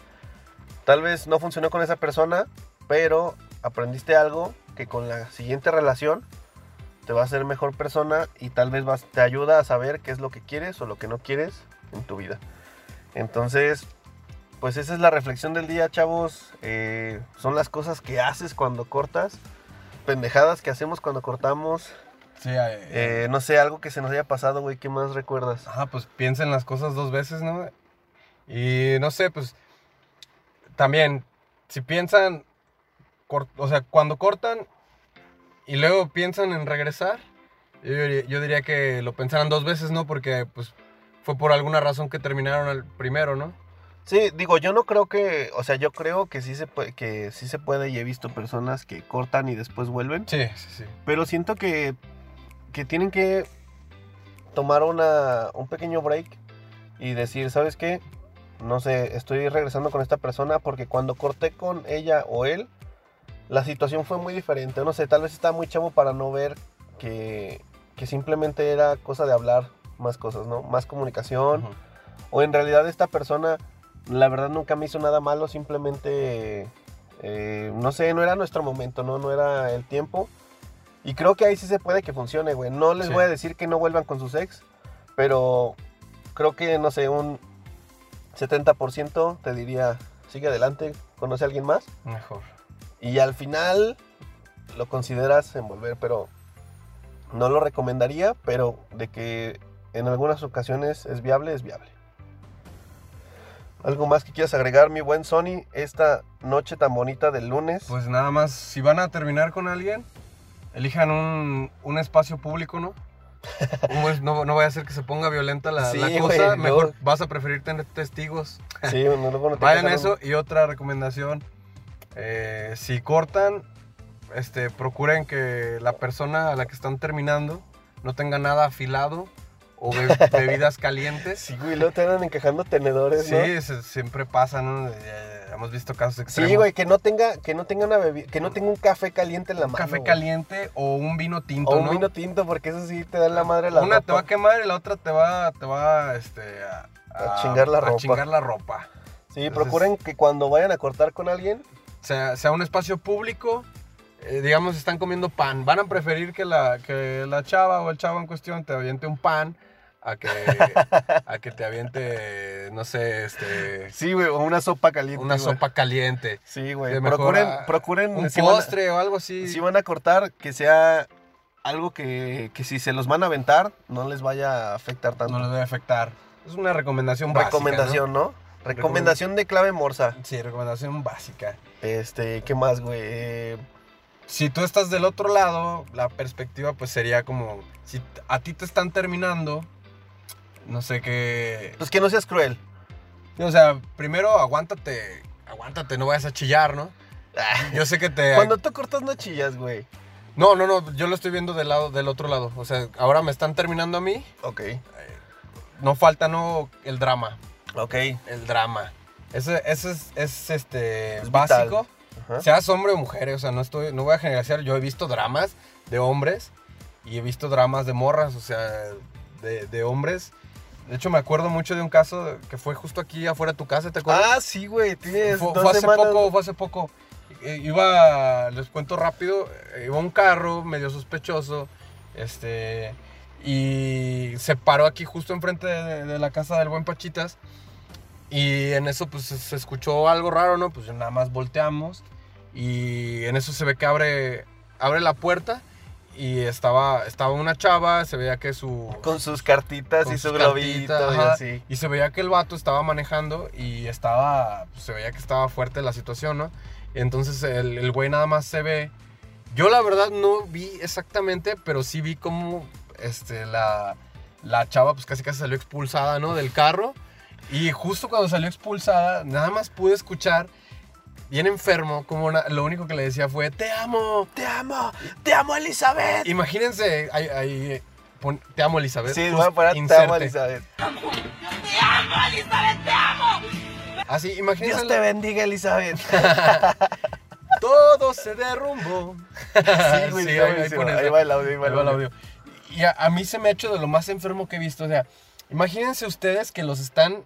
tal vez no funcionó con esa persona, pero aprendiste algo que con la siguiente relación te va a hacer mejor persona y tal vez vas- te ayuda a saber qué es lo que quieres o lo que no quieres en tu vida. Entonces, pues esa es la reflexión del día, chavos. Eh, son las cosas que haces cuando cortas, pendejadas que hacemos cuando cortamos. Sí, eh, Eh, no sé, algo que se nos haya pasado, güey, ¿qué más recuerdas? Ajá, pues piensen las cosas dos veces, ¿no? Y no sé, pues también, si piensan, o sea, cuando cortan y luego piensan en regresar, yo, diría- yo diría que lo pensaran dos veces, ¿no? Porque pues fue por alguna razón que terminaron el primero, ¿no? Sí, digo, yo no creo que, o sea, yo creo que sí se puede, que sí se puede y he visto personas que cortan y después vuelven. Sí, sí, sí. Pero siento que, que tienen que tomar una, un pequeño break y decir, ¿sabes qué? No sé, estoy regresando con esta persona porque cuando corté con ella o él, la situación fue muy diferente. No sé, tal vez estaba muy chavo para no ver que, que simplemente era cosa de hablar más cosas, ¿no? Más comunicación. O en realidad esta persona, la verdad nunca me hizo nada malo, simplemente, eh, no sé, no era nuestro momento, ¿no? No era el tiempo. Y creo que ahí sí se puede que funcione, güey. No les Sí. voy a decir que no vuelvan con sus ex, pero creo que, no sé, un 70% te diría, sigue adelante, conoce a alguien más. Mejor. Y al final lo consideras en volver, pero no lo recomendaría, pero de que en algunas ocasiones es viable, es viable. ¿Algo más que quieras agregar, mi buen Sony, esta noche tan bonita del lunes? Pues nada más, si van a terminar con alguien, elijan un, un espacio público, ¿no? No, no vaya a ser que se ponga violenta la, Sí, la cosa. Mejor vas a preferir tener testigos. sí, no, luego no te Vayan eso. Y otra recomendación, eh, si cortan, este, procuren que la persona a la que están terminando no tenga nada afilado o be- bebidas calientes. Sí, güey, luego te andan encajando tenedores, Sí, ¿no? se- siempre pasa, ¿no? Eh, hemos visto casos extremos. Sí, güey, que no tenga, que no tenga una bebi- que no tenga un café caliente en la Un mano. café güey. caliente o un vino tinto, O un ¿no? vino tinto, porque eso sí te da en la madre la Una te va a quemar y la otra te va, te va este, a, A chingar la a ropa. chingar la ropa. Sí, Entonces- procuren que cuando vayan a cortar con alguien, Sea, sea un espacio público, eh, digamos, están comiendo pan. Van a preferir que la, que la chava o el chavo en cuestión te aviente un pan a que, a que te aviente, no sé, este, sí, güey, o una sopa caliente. una sopa caliente. Sí, güey. Procuren, a- procuren Un si a- postre o algo así. si van a cortar, que sea algo que, que si se los van a aventar, no les vaya a afectar tanto. No les debe afectar. Es una recomendación básica. Recomendación, ¿no? Recomendación de clave morsa. Sí, recomendación básica. Este, ¿qué más, güey? Eh, si tú estás del otro lado, la perspectiva pues sería como, si a ti te están terminando, no sé qué... pues que no seas cruel. O sea, primero aguántate, aguántate, no vayas a chillar, ¿no? Yo sé que te... Cuando tú cortas no chillas, güey. No, no, no, yo lo estoy viendo del lado, del otro lado. O sea, ahora me están terminando a mí, Ok, no falta, no, el drama, ok. el drama. Ese, ese es, es, este, Es básico. Ajá. Seas hombre o mujer, o sea, no estoy, no voy a generalizar. Yo he visto dramas de hombres y he visto dramas de morras, o sea, de, de hombres. De hecho, me acuerdo mucho de un caso que fue justo aquí afuera de tu casa, ¿te acuerdas? Ah, sí, güey, tienes fue, dos fue hace semanas. poco, fue hace poco. Eh, Iba, les cuento rápido, eh, iba un carro medio sospechoso, este, y se paró aquí justo enfrente de, de la casa del buen Pachitas. Y en eso pues se se escuchó algo raro, ¿no? Pues nada más volteamos y en eso se ve que abre, abre la puerta y estaba, estaba una chava, se veía que su... Con sus cartitas con y su globito cartitas, y así. Y se veía que el vato estaba manejando y estaba, pues, se veía que estaba fuerte la situación, ¿no? Entonces el, el güey nada más se ve. Yo la verdad no vi exactamente, pero sí vi como este, la, la chava pues casi casi salió expulsada, ¿no? Del carro. Y justo cuando salió expulsada, nada más pude escuchar, bien enfermo, como na- lo único que le decía fue, te amo. Te amo, te amo, Elizabeth. Imagínense, ahí, ahí, pon- te amo Elizabeth. Sí, voy a parar, te amo, Elizabeth. ¡Te amo, Elizabeth! ¡Te amo! Así, imagínense. Dios te bendiga, Elizabeth. Todo se derrumbó. Sí, güey, Sí, ahí- ahí Ahí va el audio, ahí va Ahí el va el audio. audio. Y a, a mí se me ha hecho de lo más enfermo que he visto. O sea, imagínense ustedes que los están,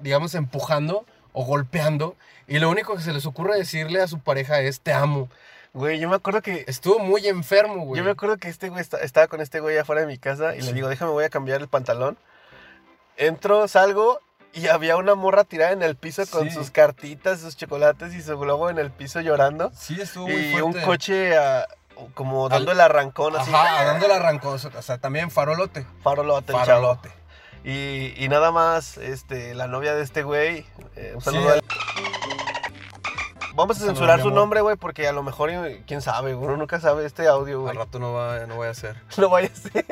digamos, empujando o golpeando. Y lo único que se les ocurre decirle a su pareja es te amo. Güey, yo me acuerdo que. Estuvo muy enfermo, güey. Yo me acuerdo que este güey esta- estaba con este güey afuera de mi casa y le digo, déjame, voy a cambiar el pantalón. Entro, salgo y había una morra tirada en el piso con Sí. sus cartitas, sus chocolates y su globo en el piso llorando. Sí, estuvo muy Y fuerte. un coche ah, como dando Al- el arrancón así. Ajá, dándole arrancó. O sea, también farolote. Farolote, el chavo. Y, y nada más, este, la novia de este güey. eh, un Sí. saludo a- Vamos a censurar su nombre, güey, porque a lo mejor, eh, quién sabe, uno nunca sabe este audio, Al güey. rato no, va, no voy a hacer. No vaya a ser.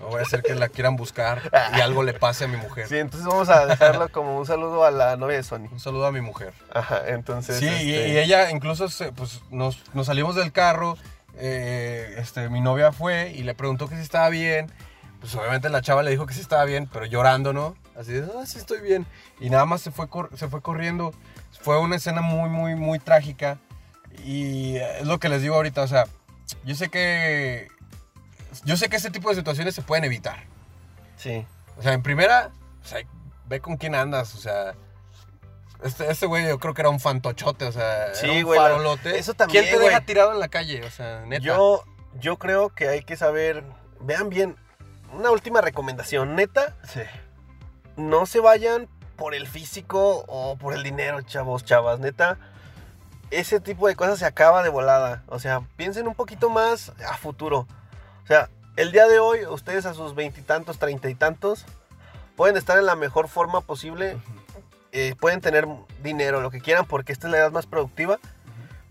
No voy a hacer que la quieran buscar y algo le pase a mi mujer. Sí, entonces vamos a dejarlo como un saludo a la novia de Sony. Un saludo a mi mujer. Ajá, entonces. Sí, y, este, y ella incluso se- pues, nos, nos salimos del carro. eh, este, mi novia fue y le preguntó que si estaba bien. Pues obviamente la chava le dijo que sí estaba bien, pero llorando, ¿no? Así de, ah, sí estoy bien. Y nada más se fue, se fue corriendo. Fue una escena muy, muy, muy trágica. Y es lo que les digo ahorita, o sea, yo sé que... Yo sé que este tipo de situaciones se pueden evitar. Sí. O sea, en primera, o sea, ve con quién andas, o sea. Este, este güey yo creo que era un fantochote, o sea, Sí, era un güey, farolote. eso también, ¿Quién te güey. deja tirado en la calle? O sea, neta. Yo, yo creo que hay que saber. Vean bien. Una última recomendación, neta. Sí. No se vayan por el físico o por el dinero, chavos, chavas. Neta. Ese tipo de cosas se acaba de volada. O sea, piensen un poquito más a futuro. O sea, el día de hoy, ustedes a sus veintitantos, treinta y tantos, pueden estar en la mejor forma posible. eh, pueden tener dinero, lo que quieran, porque esta es la edad más productiva.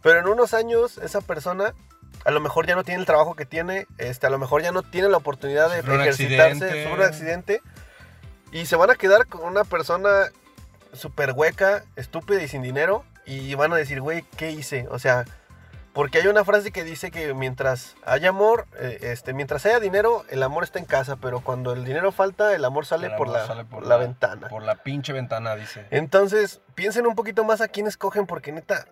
Pero en unos años, esa persona a lo mejor ya no tiene el trabajo que tiene, este, a lo mejor ya no tiene la oportunidad de un ejercitarse, accidente. un accidente, y se van a quedar con una persona súper hueca, estúpida y sin dinero, y van a decir, güey, ¿qué hice? O sea, porque hay una frase que dice que mientras haya amor, eh, este, mientras haya dinero, el amor está en casa, pero cuando el dinero falta, el amor sale, El por, la, sale por la ventana. Por la pinche ventana, dice. Entonces, piensen un poquito más a quién escogen, porque neta,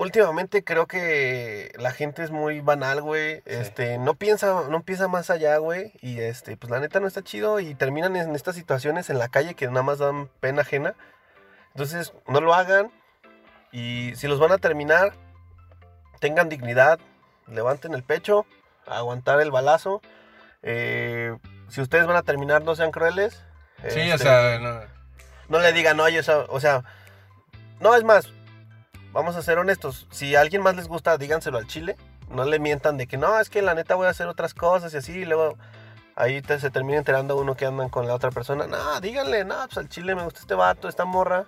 últimamente creo que la gente es muy banal, güey. Este, no piensa, no piensa más allá, güey. Y este, pues la neta no está chido. Y terminan en estas situaciones en la calle que nada más dan pena ajena. Entonces, no lo hagan. Y si los van a terminar, tengan dignidad, levanten el pecho, aguantar el balazo. Eh, si ustedes van a terminar, no sean crueles. Sí, o Este, sea, no, no le digan, oye, o sea, o sea, no es más, vamos a ser honestos, si a alguien más les gusta, díganselo al chile, no le mientan de que no, es que la neta voy a hacer otras cosas y así, y luego ahí te- se termina enterando uno que andan con la otra persona, no, díganle, no, pues al chile me gusta este vato, esta morra,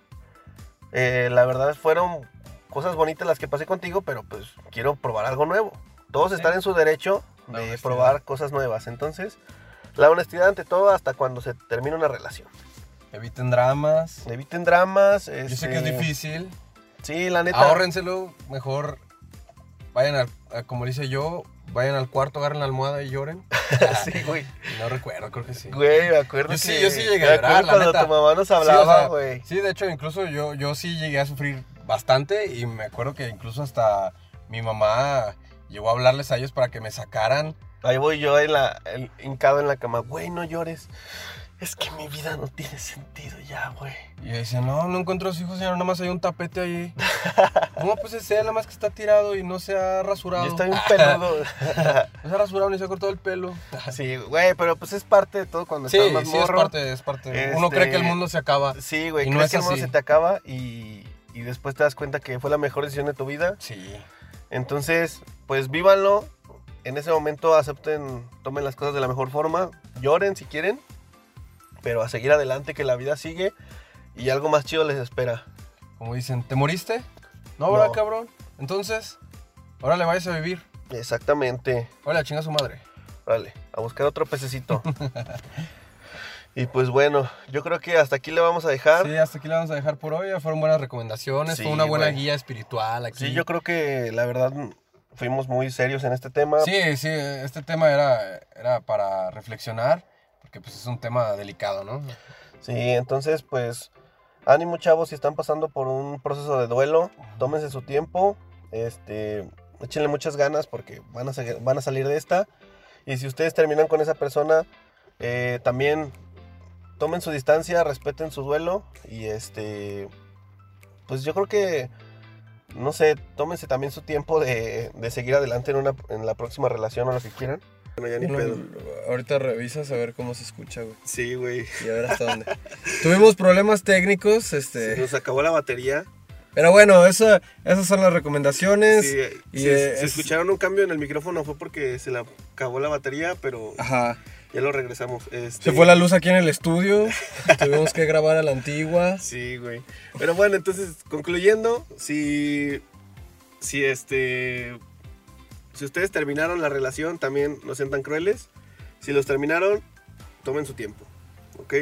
Eh, la verdad fueron cosas bonitas las que pasé contigo, pero pues quiero probar algo nuevo, todos Sí. están en su derecho de probar cosas nuevas, entonces, la honestidad ante todo hasta cuando se termina una relación. eviten dramas. Eviten dramas. Yo sé que es este, difícil. Sí, la neta. Ahórrenselo, mejor vayan al, a- como dice yo, vayan al cuarto, agarren la almohada y lloren. sí, güey. No recuerdo, creo que sí. Güey, me acuerdo Yo sí, que- yo sí llegué a llorar, acuerdo la cuando neta. tu mamá nos Sí, o hablaba, sea, güey. Sí, de hecho, incluso yo, yo sí llegué a sufrir bastante y me acuerdo que incluso hasta mi mamá llegó a hablarles a ellos para que me sacaran. Ahí voy yo en la, en- hincado en la cama. Güey, no llores. Es que mi vida no tiene sentido ya, güey. Y decía, no, no encuentro a sus hijos, señor, nada más hay un tapete ahí. no, pues es él, nada más que está tirado y no se ha rasurado. Estoy un peludo. No se ha rasurado ni se ha cortado el pelo. sí, güey, pero pues es parte de todo cuando Sí, estás más sí, es parte, es parte. Uno Este, cree que el mundo se acaba. Sí, güey, crees no es que el mundo así. se te acaba y, y después te das cuenta que fue la mejor decisión de tu vida. Sí. Entonces, pues vívanlo. En ese momento acepten, tomen las cosas de la mejor forma. Lloren si quieren. Pero a seguir adelante, que la vida sigue. Y algo más chido les espera. Como dicen, ¿te moriste? No, ¿verdad, No. cabrón? Entonces, ahora le vayas a vivir. Exactamente. Ahora chinga su madre. Vale, a buscar otro pececito. y pues bueno, yo creo que hasta aquí le vamos a dejar. Sí, hasta aquí le vamos a dejar por hoy. Fueron buenas recomendaciones. Sí, Fue una buena guía espiritual aquí. Sí, yo creo que la verdad fuimos muy serios en este tema. Sí, sí, este tema era, era para reflexionar, porque pues es un tema delicado, ¿no? Sí, entonces pues ánimo chavos si están pasando por un proceso de duelo, tómense su tiempo, este, échenle muchas ganas porque van a, seguir- van a salir de esta. Y si ustedes terminan con esa persona, eh, también tomen su distancia, respeten su duelo y este, pues yo creo que no sé, tómense también su tiempo de, de seguir adelante en, una, en la próxima relación o lo que quieran. Ya ni pedo. ahorita revisas a ver cómo se escucha, güey. Sí, güey. Y a ver hasta dónde. Tuvimos problemas técnicos, Se este. nos acabó la batería. Pero bueno, esa, esas son las recomendaciones. Sí, y, si, eh, si es- escucharon un cambio en el micrófono fue porque se le acabó la batería, pero Ajá. ya lo regresamos. Este, Se fue la luz aquí en el estudio. Tuvimos que grabar a la antigua. Sí, güey. Pero bueno, entonces, concluyendo, si, si este, si ustedes terminaron la relación, también no sean tan crueles. Si los terminaron, tomen su tiempo, ¿ok?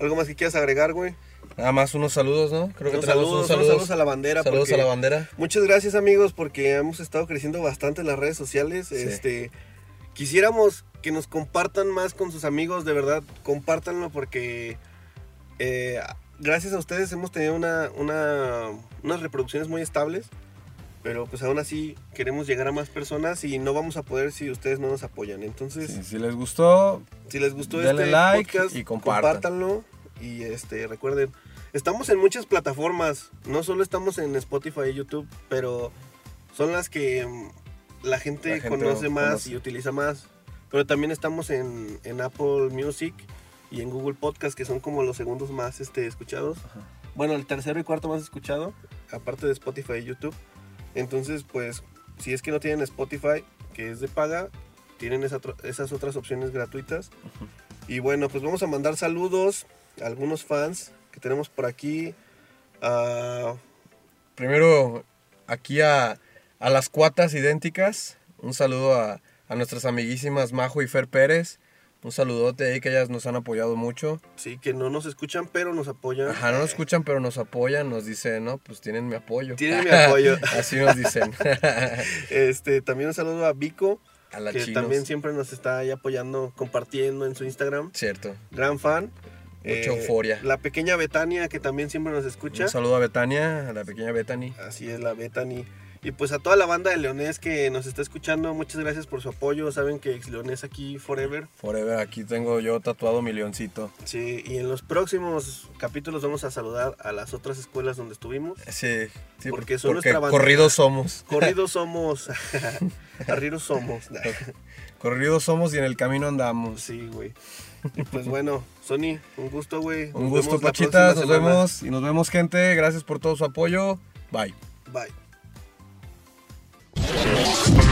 ¿Algo más que quieras agregar, güey? Nada más unos saludos, ¿no? Creo que Unos saludos, unos saludos. saludos a la bandera. Saludos a la bandera. Muchas gracias, amigos, porque hemos estado creciendo bastante en las redes sociales. Este, quisiéramos que nos compartan más con sus amigos, de verdad, compártanlo porque eh, gracias a ustedes hemos tenido una, una- unas reproducciones muy estables. Pero pues aún así queremos llegar a más personas y no vamos a poder si ustedes no nos apoyan. Entonces, Sí, si les gustó, si les gustó Denle este like podcast, y compártanlo. Y este, recuerden, estamos en muchas plataformas. No solo estamos en Spotify y YouTube, pero son las que mm, la gente, La gente conoce más conoce. y utiliza más. Pero también estamos en, en Apple Music y en Google Podcast, que son como los segundos más este, escuchados. Bueno, el tercero y cuarto más escuchado, aparte de Spotify y YouTube. Entonces, pues, si es que no tienen Spotify, que es de paga, tienen esa esas otras opciones gratuitas. Y bueno, pues vamos a mandar saludos a algunos fans que tenemos por aquí. Primero aquí a, a las cuatas idénticas. Un saludo a, a nuestras amiguísimas Majo y Fer Pérez. Un saludote ahí que ellas nos han apoyado mucho. sí, que no nos escuchan, pero nos apoyan. Ajá, no nos escuchan, pero nos apoyan. Nos dicen, no, pues tienen mi apoyo. Tienen mi apoyo. Así nos dicen. Este, también un saludo a Vico, a la que chinos. también siempre nos está ahí apoyando, compartiendo en su Instagram. Cierto. Gran fan. Mucha euforia. La pequeña Betania, que también siempre nos escucha. Un saludo a Betania, a la pequeña Betany. Así es, la Betany. Y pues a toda la banda de Leonés que nos está escuchando, muchas gracias por su apoyo. Saben que ex Leonés aquí forever. Forever, aquí tengo yo tatuado mi leoncito. Sí, y en los próximos capítulos vamos a saludar a las otras escuelas donde estuvimos. Sí, sí Porque son porque nuestra bandera. corridos somos. Corridos somos. Arriros somos. Corridos somos y en el camino andamos. Sí, güey. Y pues bueno, Sony, un gusto, güey. Un Nos gusto, Pachitas. Nos semana. vemos y nos vemos, gente. Gracias por todo su apoyo. Bye. Bye. Yeah.